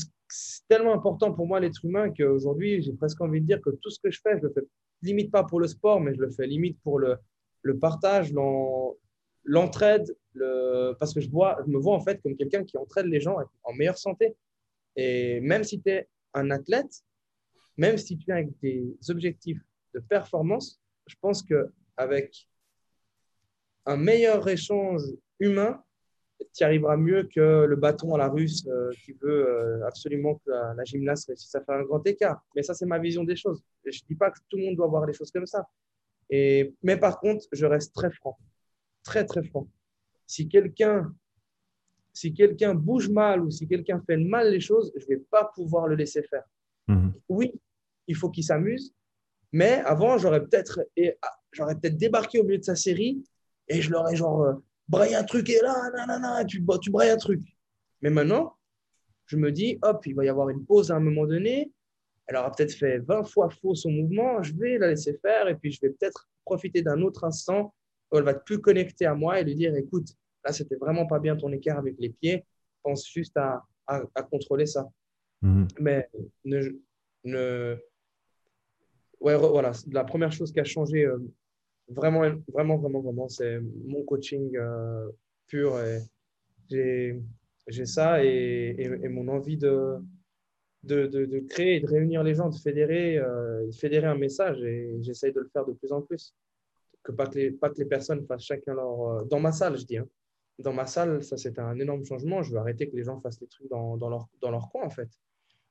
[SPEAKER 1] tellement important pour moi, l'être humain, qu'aujourd'hui, j'ai presque envie de dire que tout ce que je fais, je le fais limite pas pour le sport, mais je le fais limite pour le, le partage, l'entraide, le... parce que je, me vois en fait comme quelqu'un qui entraide les gens en meilleure santé. Et même si tu es un athlète, même si tu as des objectifs de performance, je pense qu'avec un meilleur échange humain, tu arriveras mieux que le bâton à la russe euh, qui veut euh, absolument que la, la, gymnaste réussisse à faire un grand écart. Mais ça, c'est ma vision des choses. je ne dis pas que tout le monde doit voir les choses comme ça. Et, mais par contre, je reste très franc. Très, très franc. Si quelqu'un si quelqu'un bouge mal ou si quelqu'un fait mal les choses, je ne vais pas pouvoir le laisser faire. Mhm. Oui, il faut qu'il s'amuse, mais avant, j'aurais peut-être ah, j'aurais peut-être débarqué au milieu de sa série et je l'aurais genre euh, braillé un truc et là, nanana, tu, tu brailles un truc. Mais maintenant, je me dis, hop, il va y avoir une pause à un moment donné. Elle aura peut-être fait 20 fois faux son mouvement. Je vais la laisser faire et puis je vais peut-être profiter d'un autre instant où elle va être plus connectée à moi et lui dire, écoute, Là, c'était vraiment pas bien ton écart avec les pieds. Pense juste à, à, contrôler ça. Mhm. Mais ne, ne... Ouais, voilà, la première chose qui a changé euh, vraiment, vraiment, vraiment, vraiment, c'est mon coaching euh, pur. J'ai ça et, et, mon envie de, de, de, créer de réunir les gens, de fédérer, euh, de fédérer un message et j'essaye de le faire de plus en plus. Que pas que les, pas que les personnes fassent chacun leur. Dans ma salle, je dis. Hein dans ma salle, ça c'était un énorme changement. Je veux arrêter que les gens fassent les trucs dans, dans leur, dans leur coin, en fait.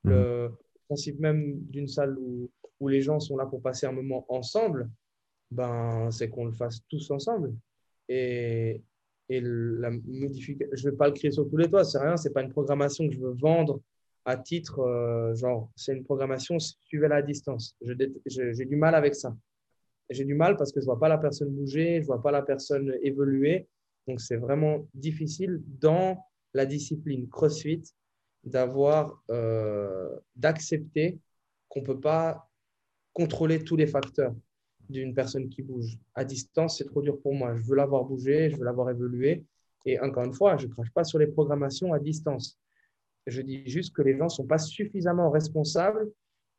[SPEAKER 1] Mmh. Le principe même d'une salle où, où, les gens sont là pour passer un moment ensemble, ben, c'est qu'on le fasse tous ensemble. Et, et la modification, je ne vais pas le créer sur tous les toits, c'est rien, c'est pas une programmation que je veux vendre à titre, euh, genre, c'est une programmation, suivez-la à distance. J'ai du mal avec ça. J'ai du mal parce que je ne vois pas la personne bouger, je ne vois pas la personne évoluer. Donc, c'est vraiment difficile dans la discipline CrossFit d'avoir, euh, d'accepter qu'on ne peut pas contrôler tous les facteurs d'une personne qui bouge. À distance, c'est trop dur pour moi. Je veux l'avoir bougé, je veux l'avoir évolué. Et encore une fois, je ne crache pas sur les programmations à distance. Je dis juste que les gens ne sont pas suffisamment responsables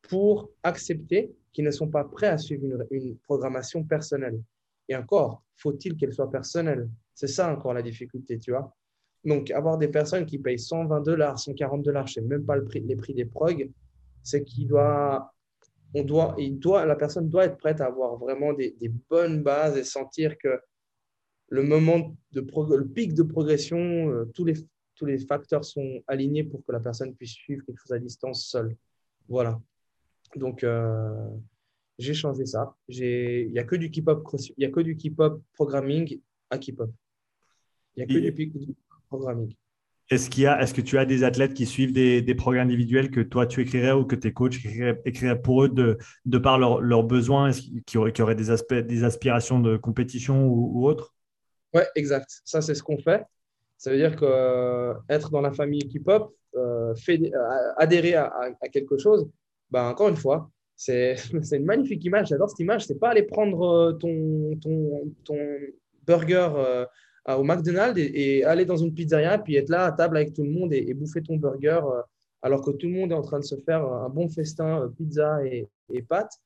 [SPEAKER 1] pour accepter qu'ils ne sont pas prêts à suivre une, programmation personnelle. Et encore, faut-il qu'elle soit personnelle? C'est ça encore la difficulté, tu vois. Donc, avoir des personnes qui payent 120 dollars, 140 dollars, je ne sais même pas le prix, les prix des prog, c'est qu'il doit, on doit, il doit, la personne doit être prête à avoir vraiment des, bonnes bases et sentir que le moment de le pic de progression, euh, tous, les, tous les facteurs sont alignés pour que la personne puisse suivre quelque chose à distance seule. Voilà. Donc, euh, j'ai changé ça. Il n'y a que du keep-up il y a que du keep-up programming à keep-up. Il n'y a que du programming.
[SPEAKER 2] Est-ce qu'il est-ce que tu as des athlètes qui suivent des, des, programmes individuels que toi tu écrirais ou que tes coachs écriraient, pour eux de, de par leurs besoins, qui auraient, qui auraient des, aspects, des aspirations de compétition ou, ou autre?
[SPEAKER 1] Oui, exact. Ça, c'est ce qu'on fait. Ça veut dire qu'être euh, dans la famille K-pop, euh, euh, adhérer à, à, quelque chose, ben, encore une fois, c'est une magnifique image. J'adore cette image. C'est pas aller prendre ton, ton, ton burger au McDonald's et, aller dans une pizzeria, puis être là à table avec tout le monde et, bouffer ton burger euh, alors que tout le monde est en train de se faire un bon festin pizza et, pâtes,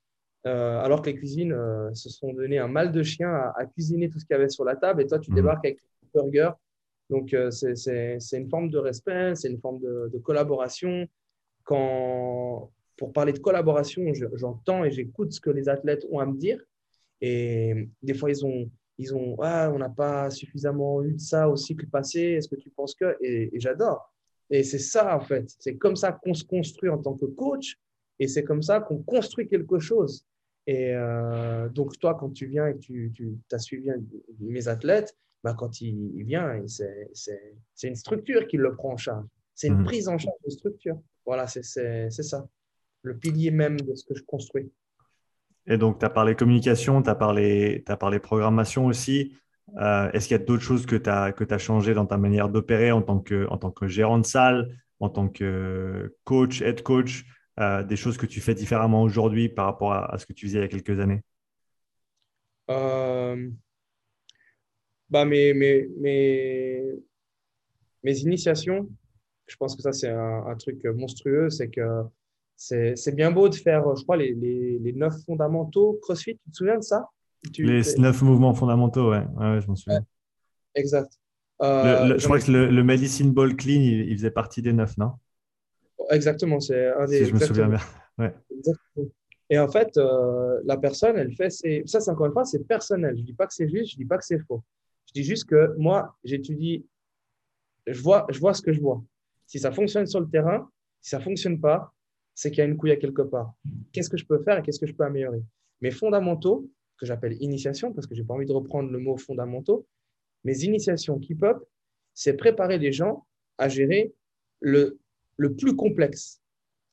[SPEAKER 1] euh, alors que les cuisines se sont donné un mal de chien à, cuisiner tout ce qu'il y avait sur la table et toi tu mmh. débarques avec ton burger. Donc c'est une forme de respect, c'est une forme de, de, collaboration. Quand, pour parler de collaboration, j'entends et j'écoute ce que les athlètes ont à me dire. Et des fois, ils ont, ils ont ah, on n'a pas suffisamment eu de ça au cycle passé, est-ce que tu penses que? Et, j'adore. Et c'est ça, en fait. C'est comme ça qu'on se construit en tant que coach et c'est comme ça qu'on construit quelque chose. Et euh, donc, toi, quand tu viens et que tu, tu as suivi mes athlètes, bah, quand il, il vient, c'est une structure qui le prend en charge. C'est une mhm. prise en charge de structure. Voilà, c'est ça. Le pilier même de ce que je construis.
[SPEAKER 2] Et donc, tu as parlé communication, tu as parlé, as parlé programmation aussi. Euh, est-ce qu'il y a d'autres choses que tu as, que as changé dans ta manière d'opérer en, tant que, en tant que gérant de salle, en tant que coach, head coach, euh, des choses que tu fais différemment aujourd'hui par rapport à, ce que tu faisais il y a quelques années?
[SPEAKER 1] Euh, bah mes, mes, mes, mes, initiations, je pense que ça, c'est un, un, truc monstrueux. C'est que c'est bien beau de faire, je crois, les, les, neuf fondamentaux CrossFit. Tu te souviens de ça?
[SPEAKER 2] Les neuf mouvements fondamentaux, ouais, ouais, je m'en souviens.
[SPEAKER 1] exact.
[SPEAKER 2] Euh, je crois que le, le, Medicine Ball Clean, il, faisait partie des neuf, non?
[SPEAKER 1] Exactement, c'est un des.
[SPEAKER 2] Si je me souviens bien. Ouais.
[SPEAKER 1] Et en fait, euh, la personne, elle fait Ça, c'est encore une fois, c'est personnel. Je ne dis pas que c'est juste, je ne dis pas que c'est faux. Je dis juste que moi, j'étudie je vois, je vois ce que je vois. Si ça fonctionne sur le terrain, si ça ne fonctionne pas, c'est qu'il y a une couille à quelque part. Qu'est-ce que je peux faire et qu'est-ce que je peux améliorer? Mes fondamentaux, que j'appelle initiation, parce que je n'ai pas envie de reprendre le mot fondamentaux, mes initiations keep-up, c'est préparer les gens à gérer le, le plus complexe.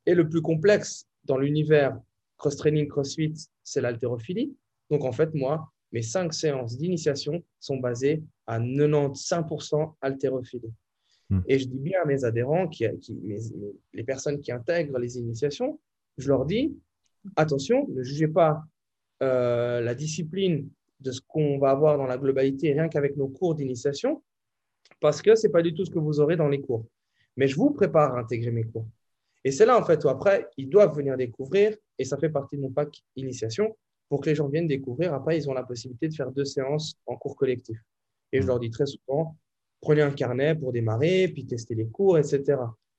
[SPEAKER 1] Et le plus complexe dans l'univers cross-training, crossfit, c'est l'haltérophilie. Donc, en fait, moi, mes cinq séances d'initiation sont basées à 95% haltérophilie. Hmm. Et je dis bien à mes adhérents, qui, les personnes qui intègrent les initiations, je leur dis, attention, ne jugez pas euh, la discipline de ce qu'on va avoir dans la globalité rien qu'avec nos cours d'initiation, parce que ce n'est pas du tout ce que vous aurez dans les cours. Mais je vous prépare à intégrer mes cours. Et c'est là, en fait, où après, ils doivent venir découvrir, et ça fait partie de mon pack initiation, pour que les gens viennent découvrir. Après, ils ont la possibilité de faire deux séances en cours collectif. Et je leur dis très souvent, prenez un carnet pour démarrer, puis tester les cours, etc.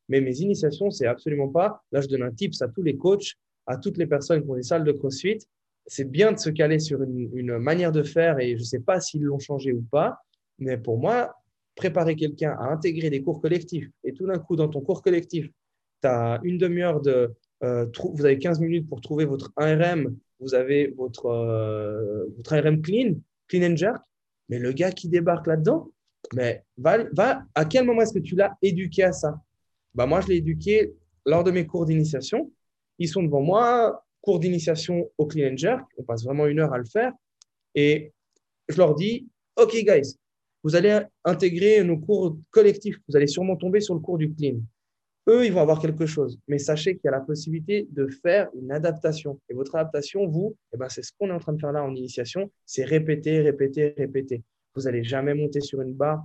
[SPEAKER 1] Mais mes initiations, c'est absolument pas. Là, je donne un tips à tous les coachs, à toutes les personnes qui ont des salles de CrossFit. C'est bien de se caler sur une, manière de faire et je ne sais pas s'ils l'ont changé ou pas. Mais pour moi, préparer quelqu'un à intégrer des cours collectifs et tout d'un coup, dans ton cours collectif, tu as une demi-heure de. Euh, vous avez 15 minutes pour trouver votre ARM, vous avez votre, euh, votre ARM clean, clean and jerk. Mais le gars qui débarque là-dedans, mais va, va, à quel moment est-ce que tu l'as éduqué à ça? Bah, Moi, je l'ai éduqué lors de mes cours d'initiation. Ils sont devant moi, cours d'initiation au clean and jerk. On passe vraiment une heure à le faire. Et je leur dis, OK, guys, vous allez intégrer nos cours collectifs. Vous allez sûrement tomber sur le cours du clean. Eux, ils vont avoir quelque chose. Mais sachez qu'il y a la possibilité de faire une adaptation. Et votre adaptation, vous, eh ben, c'est ce qu'on est en train de faire là en initiation. C'est répéter, répéter, répéter. Vous n'allez jamais monter sur une barre,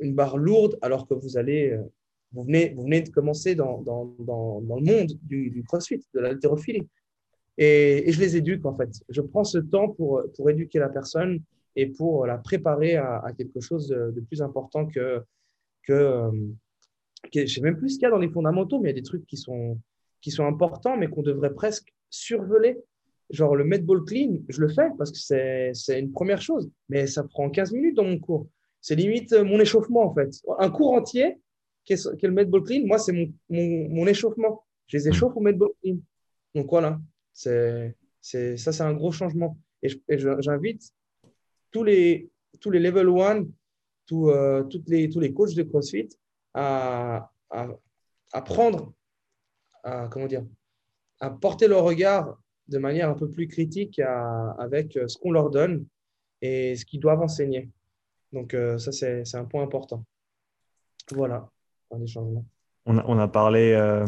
[SPEAKER 1] une barre lourde alors que vous allez, euh, vous venez, vous venez de commencer dans, dans, dans, le monde du, du, crossfit, de l'haltérophilie. Et, et, je les éduque en fait. Je prends ce temps pour, pour éduquer la personne et pour la préparer à, quelque chose de, plus important que, que, euh, je ne sais même plus ce qu'il y a dans les fondamentaux, mais il y a des trucs qui sont, qui sont importants, mais qu'on devrait presque survoler genre le ball clean, je le fais parce que c'est une première chose, mais ça prend 15 minutes dans mon cours. C'est limite euh, mon échauffement en fait. Un cours entier, qui est, qui est le ball clean, moi c'est mon, mon, mon, échauffement. Je les échauffe au ball clean. Donc voilà, c'est ça c'est un gros changement. Et j'invite tous les, tous les level 1, tous, euh, toutes les, tous les coachs de CrossFit à, à, à prendre, à, comment dire, à porter leur regard de manière un peu plus critique avec euh, ce qu'on leur donne et ce qu'ils doivent enseigner. Donc euh, ça, c'est un point important. Voilà,
[SPEAKER 2] des changements. On a, on a parlé, euh,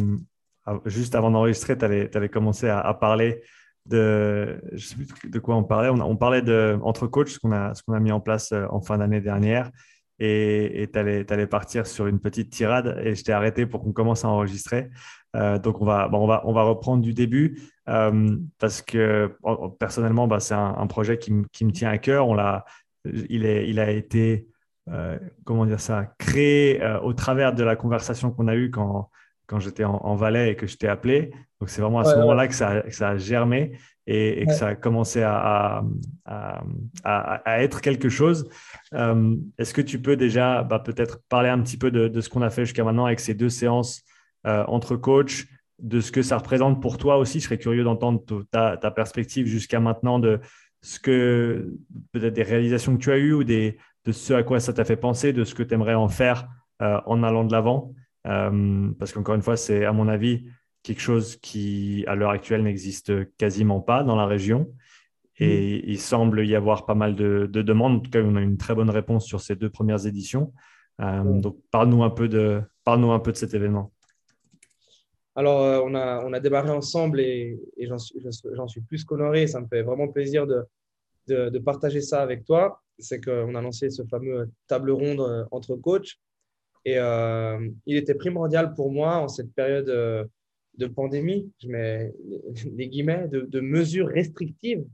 [SPEAKER 2] juste avant d'enregistrer, tu avais, commencé à, parler de, je sais plus de quoi on parlait, on, on parlait de, entre coachs, ce qu'on a, qu'on a mis en place en fin d'année dernière, et tu allais, partir sur une petite tirade, et je t'ai arrêté pour qu'on commence à enregistrer. Euh, donc, on va, on, va, on va reprendre du début euh, parce que personnellement, bah, c'est un, projet qui, qui, me tient à cœur. On l'a, il, est, il a été, euh, comment dire ça, créé au travers de la conversation qu'on a eue quand, quand j'étais en, Valais et que je t'ai appelé. Donc, c'est vraiment à ce moment-là que, ça, ça, a germé et, que ça a commencé à, à, à, être quelque chose. Est-ce que tu peux déjà bah, peut-être parler un petit peu de, de ce qu'on a fait jusqu'à maintenant avec ces deux séances euh, entre coachs, de ce que ça représente pour toi aussi? Je serais curieux d'entendre ta, perspective jusqu'à maintenant de ce que peut-être des réalisations que tu as eues ou des, de ce à quoi ça t'a fait penser, de ce que tu aimerais en faire euh, en allant de l'avant. Euh, parce qu'encore une fois, c'est à mon avis quelque chose qui, à l'heure actuelle, n'existe quasiment pas dans la région. Et mm. il semble y avoir pas mal de, demandes. En tout cas, on a une très bonne réponse sur ces deux premières éditions. Donc, parle-nous un, peu de, parle un peu de cet événement.
[SPEAKER 1] Alors, euh, on, a, on a démarré ensemble et, j'en suis, suis, plus qu'honoré. Ça me fait vraiment plaisir de, de, partager ça avec toi. C'est qu'on a lancé ce fameux table ronde euh, entre coachs. Et euh, il était primordial pour moi en cette période de pandémie, je mets les guillemets, de, de mesures restrictives,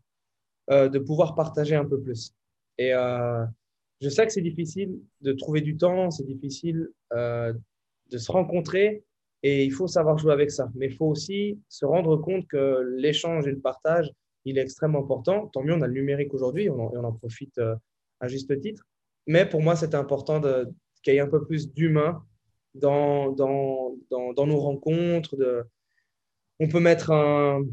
[SPEAKER 1] de pouvoir partager un peu plus. Et je sais que c'est difficile de trouver du temps, c'est difficile de se rencontrer et il faut savoir jouer avec ça. Mais il faut aussi se rendre compte que l'échange et le partage, il est extrêmement important. Tant mieux, on a le numérique aujourd'hui, on, on, en profite euh, à juste titre. Mais pour moi, c'était important qu'il y ait un peu plus d'humain dans, dans, dans, dans, nos rencontres. De... On peut mettre un,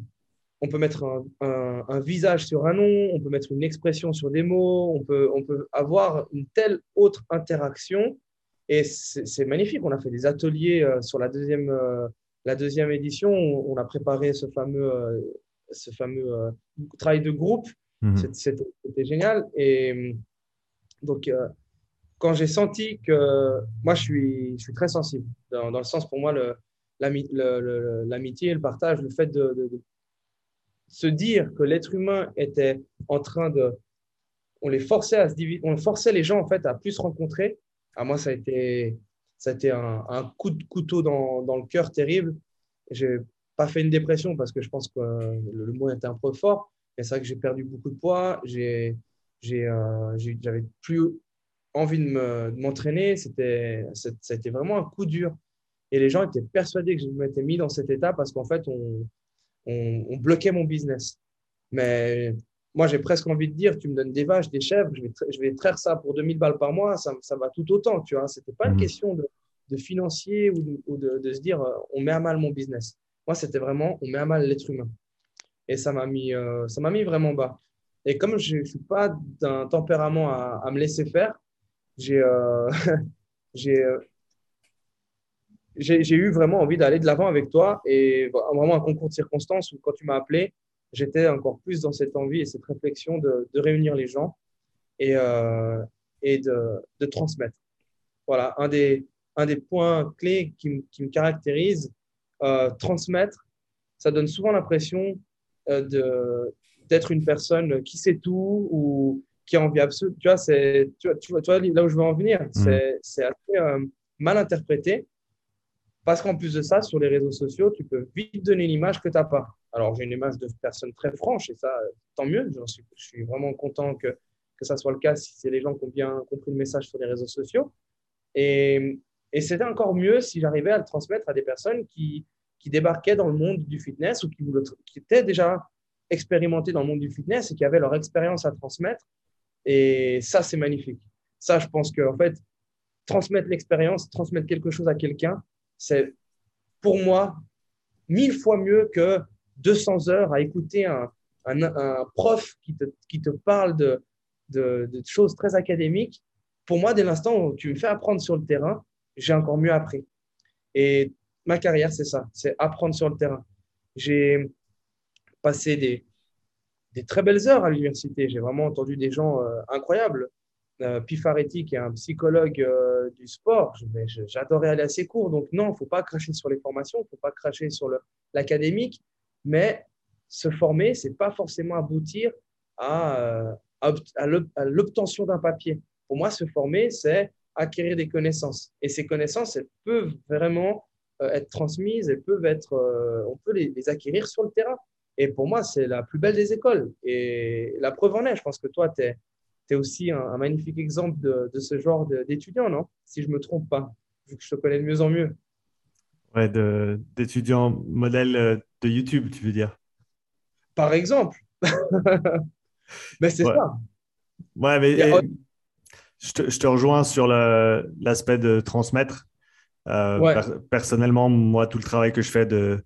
[SPEAKER 1] on peut mettre un, un, visage sur un nom, on peut mettre une expression sur des mots, on peut, on peut avoir une telle autre interaction. Et c'est magnifique. On a fait des ateliers euh, sur la deuxième, euh, la deuxième édition. On, a préparé ce fameux, euh, ce fameux travail de groupe. Mhm. C'était génial. Et donc, quand j'ai senti que moi, je suis, je suis très sensible, dans, dans le sens pour moi, l'amitié, le, le partage, le fait de, se dire que l'être humain était en train de. On les forçait à se diviser, on forçait les gens en fait à plus se rencontrer. À moi, ça a été, ça a été un, coup de couteau dans, dans le cœur terrible. J'ai pas fait une dépression parce que je pense que le, mot était un peu fort. C'est vrai que j'ai perdu beaucoup de poids. J'ai, j'ai, euh, j'avais plus envie de m'entraîner. C'était, ça a été vraiment un coup dur. Et les gens étaient persuadés que je m'étais mis dans cet état parce qu'en fait, on, on, bloquait mon business. Mais moi, j'ai presque envie de dire, tu me donnes des vaches, des chèvres, je vais, je vais traire ça pour 2000 balles par mois, ça, ça va tout autant, tu vois. C'était pas une mhm. question de, de financier ou, de, de, se dire, euh, on met à mal mon business. Moi, c'était vraiment, on met à mal l'être humain. Et ça m'a mis, euh, ça m'a mis vraiment bas. Et comme je ne suis pas d'un tempérament à, à, me laisser faire, j'ai, euh, j'ai, j'ai eu vraiment envie d'aller de l'avant avec toi et vraiment un concours de circonstances où quand tu m'as appelé, j'étais encore plus dans cette envie et cette réflexion de, de réunir les gens et, euh, et de, de, transmettre. Voilà, un des, un des points clés qui, qui me caractérise, euh, transmettre, ça donne souvent l'impression euh, d'être une personne qui sait tout ou qui a envie absolue. Tu vois, c'est, tu, tu, vois, là où je veux en venir, mmh. c'est assez euh, mal interprété. Parce qu'en plus de ça, sur les réseaux sociaux, tu peux vite donner l'image que tu n'as pas. Alors, j'ai une image de personne très franche et ça, tant mieux. Suis, je suis vraiment content que, que ça soit le cas si c'est les gens qui ont bien compris le message sur les réseaux sociaux. Et, et c'était encore mieux si j'arrivais à le transmettre à des personnes qui, qui débarquaient dans le monde du fitness ou qui, qui étaient déjà expérimentées dans le monde du fitness et qui avaient leur expérience à transmettre. Et ça, c'est magnifique. Ça, je pense qu'en fait, transmettre l'expérience, transmettre quelque chose à quelqu'un, c'est pour moi mille fois mieux que 200 heures à écouter un, prof qui te, qui te parle de, de, choses très académiques. Pour moi, dès l'instant où tu me fais apprendre sur le terrain, j'ai encore mieux appris. Et ma carrière, c'est ça, c'est apprendre sur le terrain. J'ai passé des, des très belles heures à l'université. J'ai vraiment entendu des gens euh, incroyables. Euh, Pifaretti, qui est un psychologue euh, du sport, j'adorais aller à ses cours. Donc, non, il ne faut pas cracher sur les formations, il ne faut pas cracher sur l'académique, mais se former, ce n'est pas forcément aboutir à, euh, à l'obtention d'un papier. Pour moi, se former, c'est acquérir des connaissances. Et ces connaissances, elles peuvent vraiment être transmises, elles peuvent être, on peut les, acquérir sur le terrain. Et pour moi, c'est la plus belle des écoles. Et la preuve en est, je pense que toi, tu es aussi un, magnifique exemple de, de ce genre d'étudiant, non? Si je ne me trompe pas, vu que je te connais de mieux en mieux.
[SPEAKER 2] Ouais, d'étudiant modèle euh, de YouTube, tu veux dire?
[SPEAKER 1] Par exemple. mais c'est ça.
[SPEAKER 2] Ouais, mais je, te, je, te, rejoins sur l'aspect de transmettre. Euh, personnellement, moi, tout le travail que je fais de,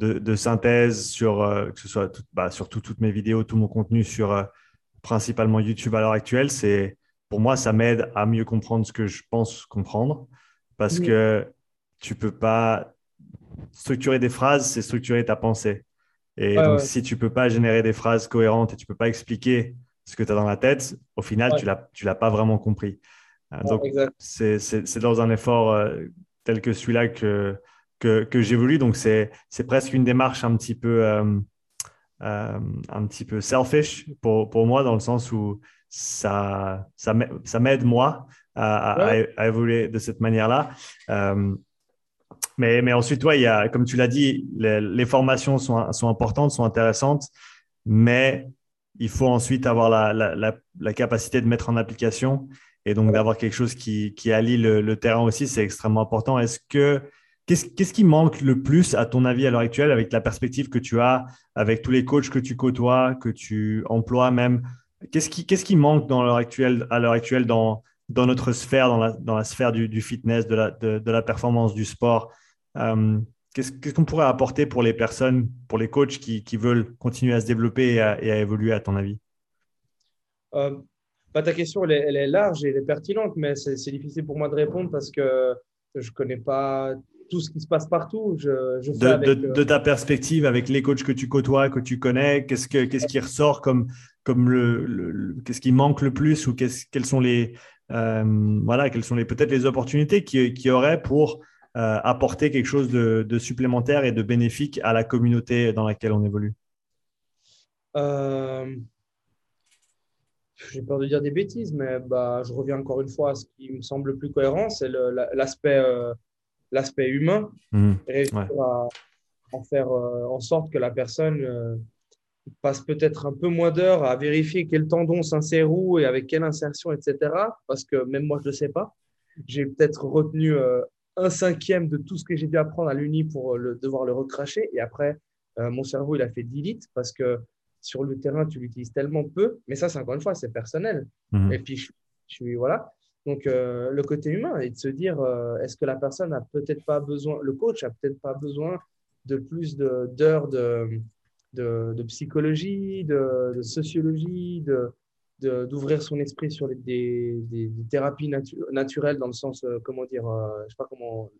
[SPEAKER 2] de, de synthèse sur, euh, que ce soit bah, surtout toutes mes vidéos, tout mon contenu sur principalement YouTube à l'heure actuelle, c'est pour moi, ça m'aide à mieux comprendre ce que je pense comprendre. Parce que tu peux pas structurer des phrases, c'est structurer ta pensée. Et donc, si tu peux pas générer des phrases cohérentes et tu peux pas expliquer ce que tu as dans la tête, au final, tu l'as, tu l'as pas vraiment compris. Euh, donc, c'est, c'est, dans un effort euh, tel que celui-là que, que, que j'évolue. Donc, c'est, presque une démarche un petit peu euh, euh, un petit peu selfish pour, pour, moi, dans le sens où ça, ça m'aide moi à, à, évoluer de cette manière-là. Euh, mais, mais, ensuite, ouais, il y a, comme tu l'as dit, les, les, formations sont, sont, importantes, sont intéressantes, mais il faut ensuite avoir la, la, la, capacité de mettre en application et donc d'avoir quelque chose qui, qui allie le, le terrain aussi, c'est extrêmement important. Est-ce que Qu'est-ce qui manque le plus, à ton avis, à l'heure actuelle, avec la perspective que tu as, avec tous les coachs que tu côtoies, que tu emploies même? Qu'est-ce qui, manque dans actuelle, à l'heure actuelle dans, notre sphère, dans la, sphère du, fitness, de la, performance, du sport? Euh, qu'est-ce qu'on pourrait apporter pour les personnes, pour les coachs qui, veulent continuer à se développer et à, évoluer, à ton avis?
[SPEAKER 1] Euh, bah, Ta question, elle est, elle est, large et elle est pertinente, mais c'est difficile pour moi de répondre parce que je ne connais pas tout ce qui se passe partout. Je, je
[SPEAKER 2] de, euh, de, ta perspective, avec les coachs que tu côtoies, que tu connais, qu'est-ce, que, qu'est-ce qui ressort comme, comme le, qu'est-ce qui manque le plus ou quelles sont les, euh, voilà, quelles sont les, peut-être les opportunités qu'il y aurait pour euh, apporter quelque chose de, supplémentaire et de bénéfique à la communauté dans laquelle on évolue?
[SPEAKER 1] Euh, J'ai peur de dire des bêtises, mais bah, je reviens encore une fois à ce qui me semble le plus cohérent, c'est l'aspect l'aspect humain, mmh, réussir à en faire en sorte que la personne passe peut-être un peu moins d'heures à vérifier quel tendon s'insère où et avec quelle insertion, etc. Parce que même moi, je ne le sais pas. J'ai peut-être retenu euh, un cinquième de tout ce que j'ai dû apprendre à l'Uni pour le, devoir le recracher. Et après, euh, mon cerveau, il a fait 10 litres parce que sur le terrain, tu l'utilises tellement peu. Mais ça, c'est encore une fois, c'est personnel. Mhm. Et puis, je, suis, voilà. Donc, euh, le côté humain et de se dire, est-ce que la personne a peut-être pas besoin, le coach a peut-être pas besoin de plus d'heures de, de, psychologie, de, sociologie, de, d'ouvrir son esprit sur des, des, thérapies naturelles dans le sens, euh, comment dire, euh, je sais pas comment,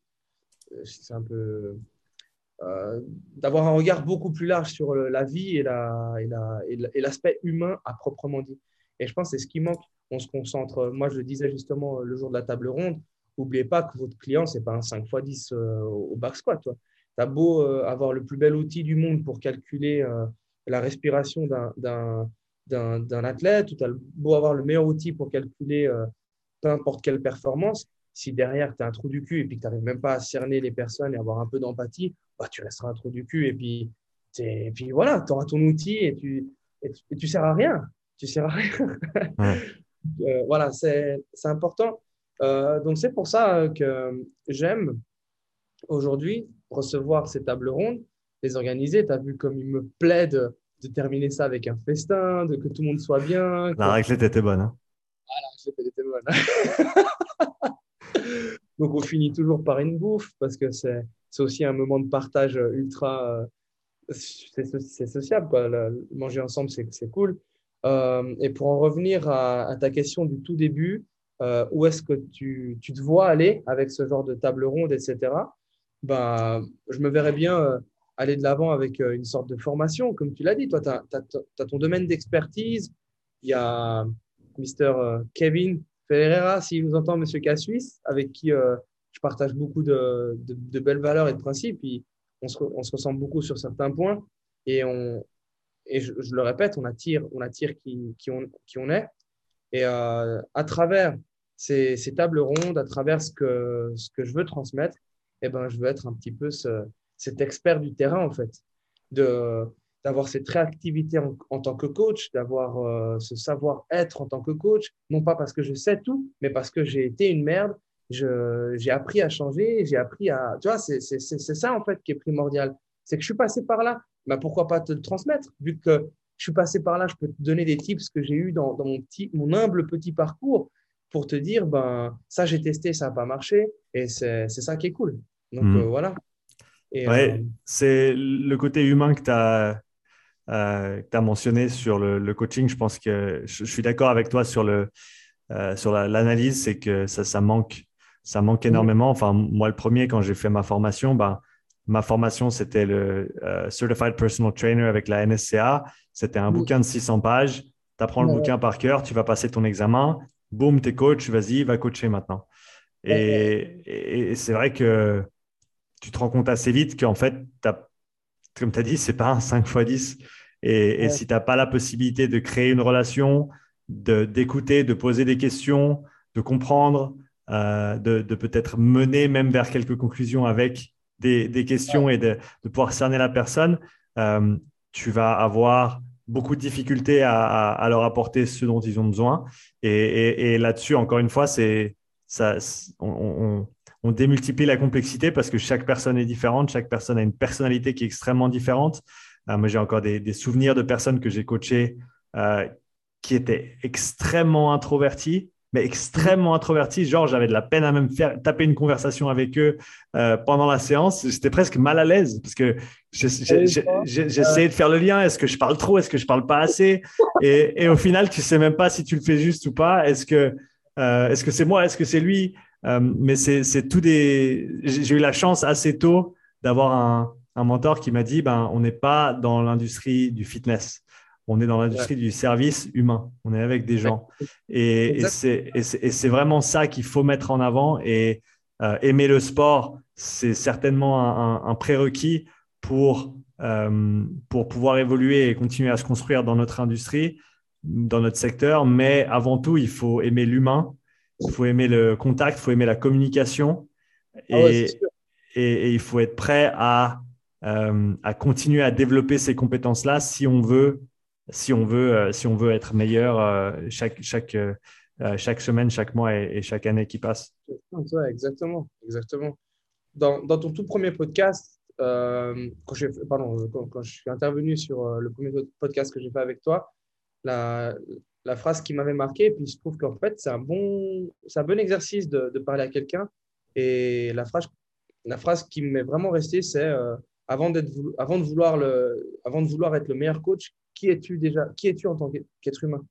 [SPEAKER 1] euh, c'est un peu, d'avoir un regard beaucoup plus large sur la vie et, la, et, l'aspect humain à proprement dit. Et je pense que c'est ce qui manque. On se concentre, moi je le disais justement le jour de la table ronde, n'oubliez pas que votre client, c'est pas un 5 x 10 au back squat. Toi tu as beau euh, avoir le plus bel outil du monde pour calculer euh, la respiration d'un athlète, ou tu as beau avoir le meilleur outil pour calculer euh, peu importe quelle performance, si derrière tu as un trou du cul et puis que tu n'arrives même pas à cerner les personnes et avoir un peu d'empathie, bah, tu resteras un trou du cul et puis, et puis voilà, tu auras ton outil et tu, et tu, sers à rien. Tu sers à rien. voilà, c'est important. donc c'est pour ça que j'aime aujourd'hui recevoir ces tables rondes, les organiser. Tu as vu comme il me plaît de, terminer ça avec un festin, de que tout le monde soit bien.
[SPEAKER 2] La raclette était bonne. Hein.
[SPEAKER 1] Ah, la raclette était bonne. Donc on finit toujours par une bouffe parce que c'est aussi un moment de partage ultra. c'est sociable. Quoi. manger ensemble, c'est cool. Euh, et pour en revenir à, ta question du tout début, euh, où est-ce que tu, te vois aller avec ce genre de table ronde, etc bah, je me verrais bien euh, aller de l'avant avec une sorte de formation, comme tu l'as dit. Toi, tu as, ton domaine d'expertise. Il y a Mr. Euh, Kevin Ferreira, s'il vous entend, Monsieur K-Suisse, avec qui je partage beaucoup de, belles valeurs et de principes. Puis on se, on se, ressemble beaucoup sur certains points. Et, on, et je, le répète, on attire, on attire qui, on, est. Et à travers ces, tables rondes, à travers ce que, je veux transmettre, eh ben, je veux être un petit peu ce, cet expert du terrain, en fait, d'avoir cette réactivité en, tant que coach, d'avoir euh, ce savoir-être en tant que coach, non pas parce que je sais tout, mais parce que j'ai été une merde, j'ai appris à changer, j'ai appris à... Tu vois, c'est ça, en fait, qui est primordial. C'est que je suis passé par là. Ben, pourquoi pas te le transmettre? Vu que je suis passé par là, je peux te donner des tips que j'ai eu dans, dans, mon, petit, mon humble petit parcours pour te dire, ben, ça, j'ai testé, ça n'a pas marché. Et c'est ça qui est cool. Donc hmm. euh, voilà.
[SPEAKER 2] Ouais, euh, c'est le côté humain que tu as, euh, as, mentionné sur le, coaching. Je pense que je, suis d'accord avec toi sur sur l'analyse, c'est que ça, ça, manque, ça manque énormément. Enfin, moi, le premier, quand j'ai fait ma formation, ben, ma formation, c'était le Certified Personal Trainer avec la NSCA. C'était un bouquin de 600 pages. Tu apprends le bouquin par cœur, tu vas passer ton examen. Boum, tu es coach, vas-y, va coacher maintenant. et c'est vrai que tu te rends compte assez vite qu'en fait, comme tu as dit, c'est pas un 5 x 10. Et, si tu n'as pas la possibilité de créer une relation, d'écouter, de, poser des questions, de comprendre, euh, de, peut-être mener même vers quelques conclusions avec des, questions et de, pouvoir cerner la personne, euh, tu vas avoir beaucoup de difficultés à, leur apporter ce dont ils ont besoin. Et, là-dessus, encore une fois, c'est ça, on, démultiplie la complexité parce que chaque personne est différente, chaque personne a une personnalité qui est extrêmement différente. Euh, moi, j'ai encore des, souvenirs de personnes que j'ai coachées euh, qui étaient extrêmement introverties mais extrêmement introvertis. Genre, j'avais de la peine à même faire taper une conversation avec eux euh, pendant la séance. J'étais presque mal à l'aise parce que j'essayais de faire le lien. Est-ce que je parle trop? Est-ce que je parle pas assez? Et, au final, tu sais même pas si tu le fais juste ou pas. Est-ce que euh, est-ce que c'est moi? Est-ce que c'est lui? Euh, Mais c'est tout des. J'ai eu la chance assez tôt d'avoir un, un mentor qui m'a dit ben, on n'est pas dans l'industrie du fitness on est dans l'industrie du service humain. On est avec des gens. Et, c'est vraiment ça qu'il faut mettre en avant. Et euh, aimer le sport, c'est certainement un, prérequis pour, euh, pour pouvoir évoluer et continuer à se construire dans notre industrie, dans notre secteur. Mais avant tout, il faut aimer l'humain, il faut aimer le contact, il faut aimer la communication. Ah et, et, il faut être prêt à, euh, à continuer à développer ces compétences-là si on veut si on veut, euh, si on veut être meilleur euh, chaque, chaque, euh, chaque semaine, chaque mois et, chaque année qui passe.
[SPEAKER 1] exactement, exactement. Dans, dans, ton tout premier podcast, quand, pardon, quand, je suis intervenu sur le premier podcast que j'ai fait avec toi, la, la phrase qui m'avait marqué, puis je trouve qu'en fait, c'est un, bon, un bon exercice de, de parler à quelqu'un. Et la phrase, la phrase qui m'est vraiment restée, c'est avant, avant, le, avant de vouloir être le meilleur coach, qui es-tu déjà Qui es-tu en tant qu'être humain?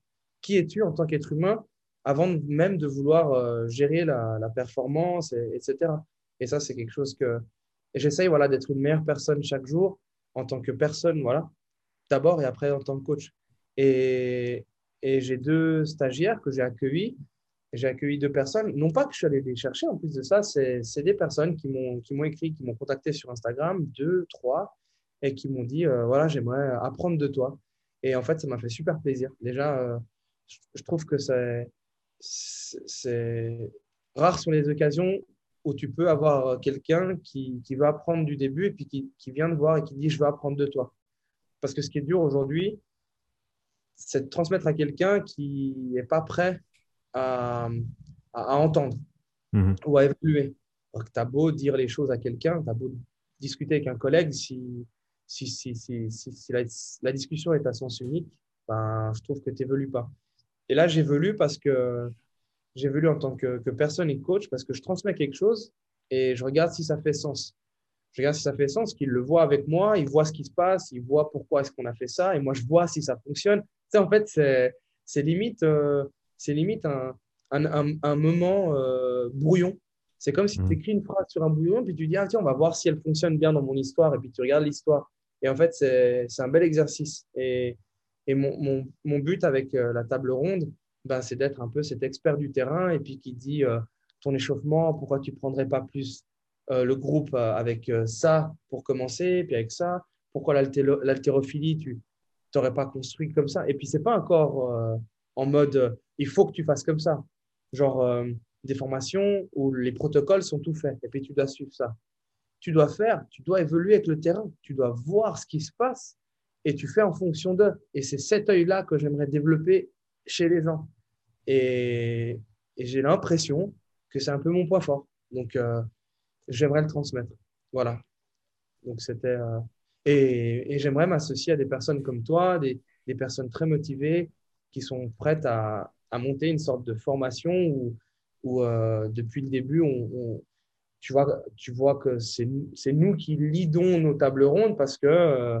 [SPEAKER 1] Qui es-tu en tant qu'être humain avant même de vouloir euh, gérer la, performance, etc. Et ça, c'est quelque chose que j'essaye voilà, d'être une meilleure personne chaque jour en tant que personne, voilà, d'abord et après en tant que coach. Et, j'ai deux stagiaires que j'ai accueillis. J'ai accueilli deux personnes, non pas que je suis allé les chercher, en plus de ça, c'est des personnes qui m'ont écrit, qui m'ont contacté sur Instagram, deux, trois, et qui m'ont dit, euh, voilà, j'aimerais apprendre de toi. Et en fait, ça m'a fait super plaisir. Déjà, euh, je trouve que c'est, c'est rare sont les occasions où tu peux avoir quelqu'un qui, qui veut apprendre du début et puis qui, qui vient te voir et qui dit je veux apprendre de toi. Parce que ce qui est dur aujourd'hui, c'est de transmettre à quelqu'un qui n'est pas prêt à, à, entendre mhm. ou à évoluer. tu as beau dire les choses à quelqu'un, tu as beau discuter avec un collègue, si, si, si, si, si la, discussion est à sens unique, ben, je trouve que tu n'évolues pas. Et là, j'évolue parce que j'évolue en tant que, que, personne et coach parce que je transmets quelque chose et je regarde si ça fait sens. Je regarde si ça fait sens, qu'il le voit avec moi, il voit ce qui se passe, il voit pourquoi est-ce qu'on a fait ça et moi, je vois si ça fonctionne. Tu sais, en fait, c'est limite, euh, c'est limite un, un, un, moment euh, brouillon. C'est comme si tu mmh. écris une phrase sur un brouillon, puis tu dis, ah, tiens, on va voir si elle fonctionne bien dans mon histoire, et puis tu regardes l'histoire. Et en fait, c'est un bel exercice. Et, et mon, mon, but avec euh, la table ronde, ben, c'est d'être un peu cet expert du terrain et puis qui dit euh, ton échauffement, pourquoi tu ne prendrais pas plus euh, le groupe avec ça pour commencer, puis avec ça, pourquoi l'haltérophilie, tu n'aurais pas construit comme ça? Et puis, ce n'est pas encore en mode il faut que tu fasses comme ça. Genre des formations où les protocoles sont tout faits et puis tu dois suivre ça tu dois faire, tu dois évoluer avec le terrain, tu dois voir ce qui se passe et tu fais en fonction d'eux. Et c'est cet œil-là que j'aimerais développer chez les gens. Et, j'ai l'impression que c'est un peu mon point fort. Donc, euh, j'aimerais le transmettre. Voilà. Donc, c'était. Euh, et, j'aimerais m'associer à des personnes comme toi, des, personnes très motivées qui sont prêtes à, monter une sorte de formation où, euh, depuis le début, on, tu vois, tu vois que c'est nous qui lidons nos tables rondes parce que euh,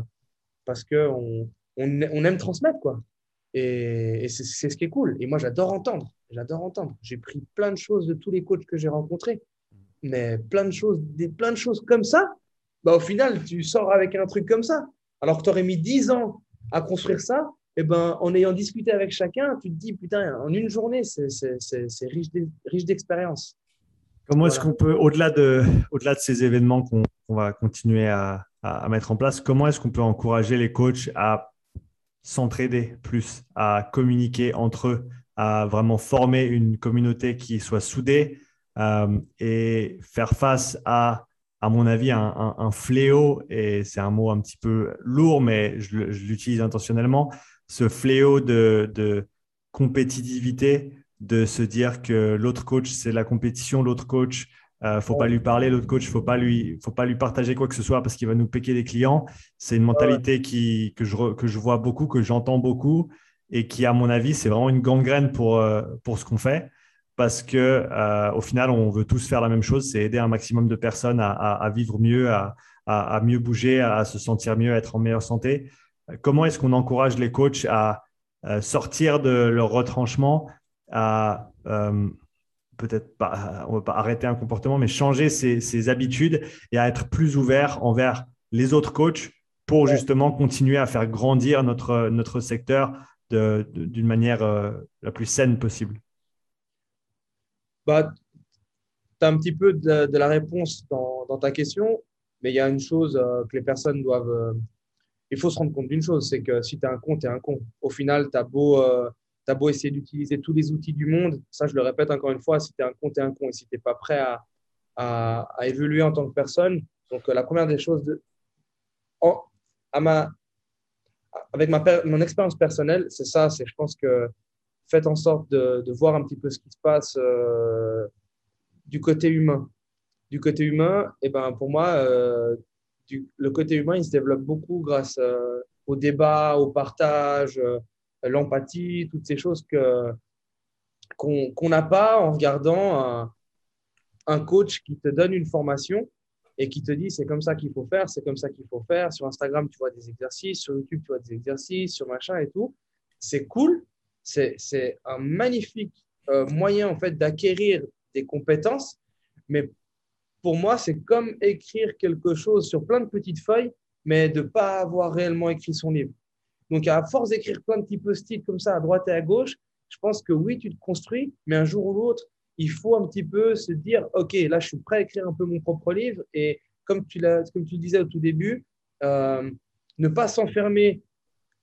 [SPEAKER 1] parce que on, on, aime transmettre quoi. Et, c'est ce qui est cool. Et moi, j'adore entendre. J'adore entendre. J'ai pris plein de choses de tous les coachs que j'ai rencontrés, mais plein de choses, plein de choses comme ça. Bah, au final, tu sors avec un truc comme ça. Alors que tu aurais mis 10 ans à construire ça, et eh ben, en ayant discuté avec chacun, tu te dis, putain, en une journée, c'est riche d'expérience.
[SPEAKER 2] Comment est-ce qu'on peut, au-delà de, au-delà de ces événements qu'on va continuer à, mettre en place, comment est-ce qu'on peut encourager les coachs à s'entraider plus, à communiquer entre eux, à vraiment former une communauté qui soit soudée euh, et faire face à, à mon avis, un, fléau, et c'est un mot un petit peu lourd, mais je, l'utilise intentionnellement, ce fléau de, de compétitivité de se dire que l'autre coach, c'est la compétition, l'autre coach, euh, faut pas lui parler, l'autre coach, faut pas lui, faut pas lui partager quoi que ce soit parce qu'il va nous piquer des clients. C'est une mentalité qui, que, je, que je vois beaucoup, que j'entends beaucoup et qui, à mon avis, c'est vraiment une gangrène pour, euh, pour ce qu'on fait. parce que euh, au final, on veut tous faire la même chose, c'est aider un maximum de personnes à, vivre mieux, à, mieux bouger, à se sentir mieux, à être en meilleure santé. Comment est-ce qu'on encourage les coachs à sortir de leur retranchement, à euh, peut-être pas, on va pas arrêter un comportement, mais changer ses, habitudes et à être plus ouvert envers les autres coachs pour justement continuer à faire grandir notre, notre secteur d'une manière euh, la plus saine possible
[SPEAKER 1] bah, Tu as un petit peu de, la réponse dans, dans, ta question, mais il y a une chose euh, que les personnes doivent. Euh, il faut se rendre compte d'une chose, c'est que si tu as un con, tu es un con. Au final, tu as beau, beau essayer d'utiliser tous les outils du monde, ça je le répète encore une fois, si tu es un con, tu un con. Et si tu n'es pas prêt à, à, évoluer en tant que personne, donc la première des choses, de, à ma, avec ma, mon expérience personnelle, c'est ça, c'est je pense que faites en sorte de, de, voir un petit peu ce qui se passe euh, du côté humain. Du côté humain, et eh ben pour moi, euh, du, le côté humain, il se développe beaucoup grâce euh, au débat, au partage, l'empathie, toutes ces choses que qu'on n'a pas en regardant un, coach qui te donne une formation et qui te dit c'est comme ça qu'il faut faire, c'est comme ça qu'il faut faire. Sur Instagram, tu vois des exercices, sur YouTube, tu vois des exercices, sur machin et tout. C'est cool, c'est un magnifique euh, moyen en fait d'acquérir des compétences, mais pour moi, c'est comme écrire quelque chose sur plein de petites feuilles, mais de ne pas avoir réellement écrit son livre. Donc, à force d'écrire plein de petits post-it comme ça à droite et à gauche, je pense que oui, tu te construis, mais un jour ou l'autre, il faut un petit peu se dire, OK, là, je suis prêt à écrire un peu mon propre livre. Et comme tu, tu disais au tout début, euh, ne pas s'enfermer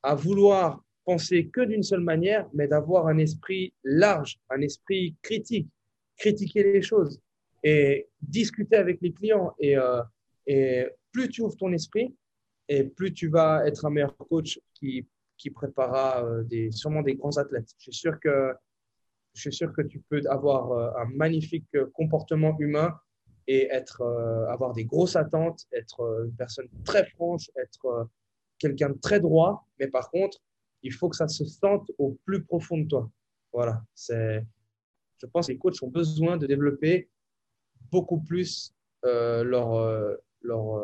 [SPEAKER 1] à vouloir penser que d'une seule manière, mais d'avoir un esprit large, un esprit critique, critiquer les choses et discuter avec les clients. Et, euh, et plus tu ouvres ton esprit, et plus tu vas être un meilleur coach qui, qui préparera euh, sûrement des grands athlètes. Je suis sûr que tu peux avoir euh, un magnifique euh, comportement humain et être, avoir des grosses attentes, être une personne très franche, être quelqu'un de très droit. Mais par contre, il faut que ça se sente au plus profond de toi. Voilà. Je pense que les coachs ont besoin de développer beaucoup plus leur, leur,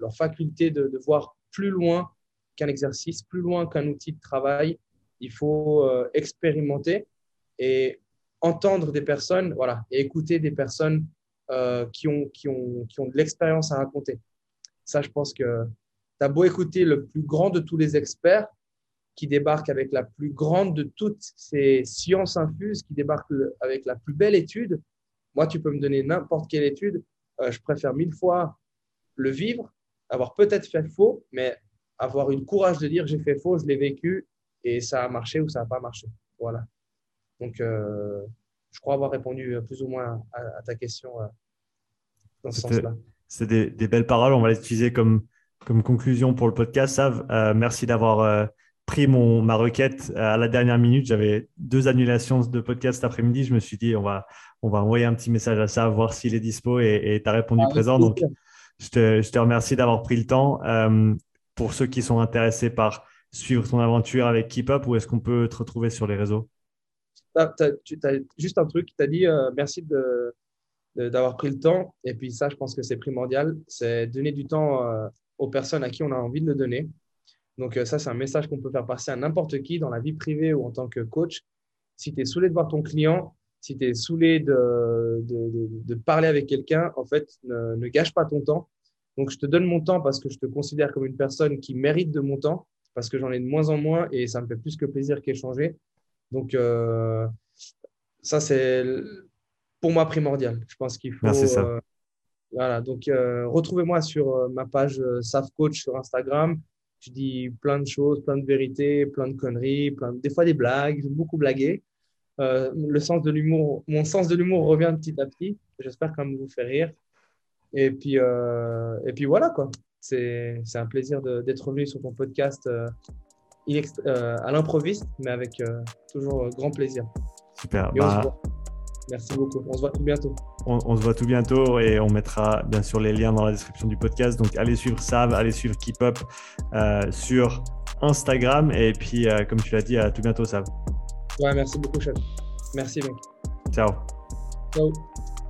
[SPEAKER 1] leur, faculté de, voir plus loin qu'un exercice, plus loin qu'un outil de travail. Il faut expérimenter et entendre des personnes, voilà, et écouter des personnes euh, qui, ont, qui, ont, qui ont de l'expérience à raconter. Ça, je pense que tu as beau écouter le plus grand de tous les experts qui débarque avec la plus grande de toutes ces sciences infuses, qui débarque avec la plus belle étude. Moi, tu peux me donner n'importe quelle étude. Euh, je préfère mille fois le vivre, avoir peut-être fait faux, mais avoir une courage de dire j'ai fait faux, je l'ai vécu et ça a marché ou ça n'a pas marché. Voilà. Donc, euh, je crois avoir répondu plus ou moins à, ta question euh, dans ce sens-là.
[SPEAKER 2] C'est des, belles paroles. On va les utiliser comme, comme conclusion pour le podcast. Sav, euh, merci d'avoir pris mon, ma requête à la dernière minute. J'avais deux annulations de podcast cet après-midi. Je me suis dit, on va, on va envoyer un petit message à Sav, voir s'il est dispo et tu as répondu ah, présent. Donc, je te, je te remercie d'avoir pris le temps. Pour ceux qui sont intéressés par suivre ton aventure avec Keep Up, où est-ce qu'on peut te retrouver sur les réseaux?
[SPEAKER 1] Tu as juste un truc, tu as dit euh, merci de, d'avoir pris le temps. Et puis ça, je pense que c'est primordial, c'est donner du temps euh, aux personnes à qui on a envie de le donner. Donc euh, ça, c'est un message qu'on peut faire passer à n'importe qui dans la vie privée ou en tant que coach. Si tu es saoulé de voir ton client, si tu es saoulé de, de, parler avec quelqu'un, en fait, ne, gâche pas ton temps. Donc je te donne mon temps parce que je te considère comme une personne qui mérite de mon temps, parce que j'en ai de moins en moins et ça me fait plus que plaisir qu'échanger. Donc, euh, ça, c'est pour moi primordial. Je pense qu'il faut.
[SPEAKER 2] Merci, ça.
[SPEAKER 1] Euh, voilà. Donc, euh, retrouvez-moi sur ma page SAF Coach sur Instagram. Je dis plein de choses, plein de vérités, plein de conneries, plein des fois des blagues. J'aime beaucoup blaguer. le sens de l'humour, mon sens de l'humour revient petit à petit. J'espère quand même vous faire rire. Et puis, et puis voilà quoi. C'est un plaisir d'être revenu sur ton podcast euh, à l'improviste, mais avec euh, toujours euh, grand plaisir.
[SPEAKER 2] Super.
[SPEAKER 1] Bah, Merci beaucoup. On se voit tout bientôt.
[SPEAKER 2] On, se voit tout bientôt et on mettra bien sûr les liens dans la description du podcast. Donc allez suivre Sav, allez suivre Keep Up sur Instagram. Et puis, comme tu l'as dit, à tout bientôt, Sav.
[SPEAKER 1] Ouais, merci beaucoup, chef. Merci, mec.
[SPEAKER 2] Ciao.
[SPEAKER 1] Ciao.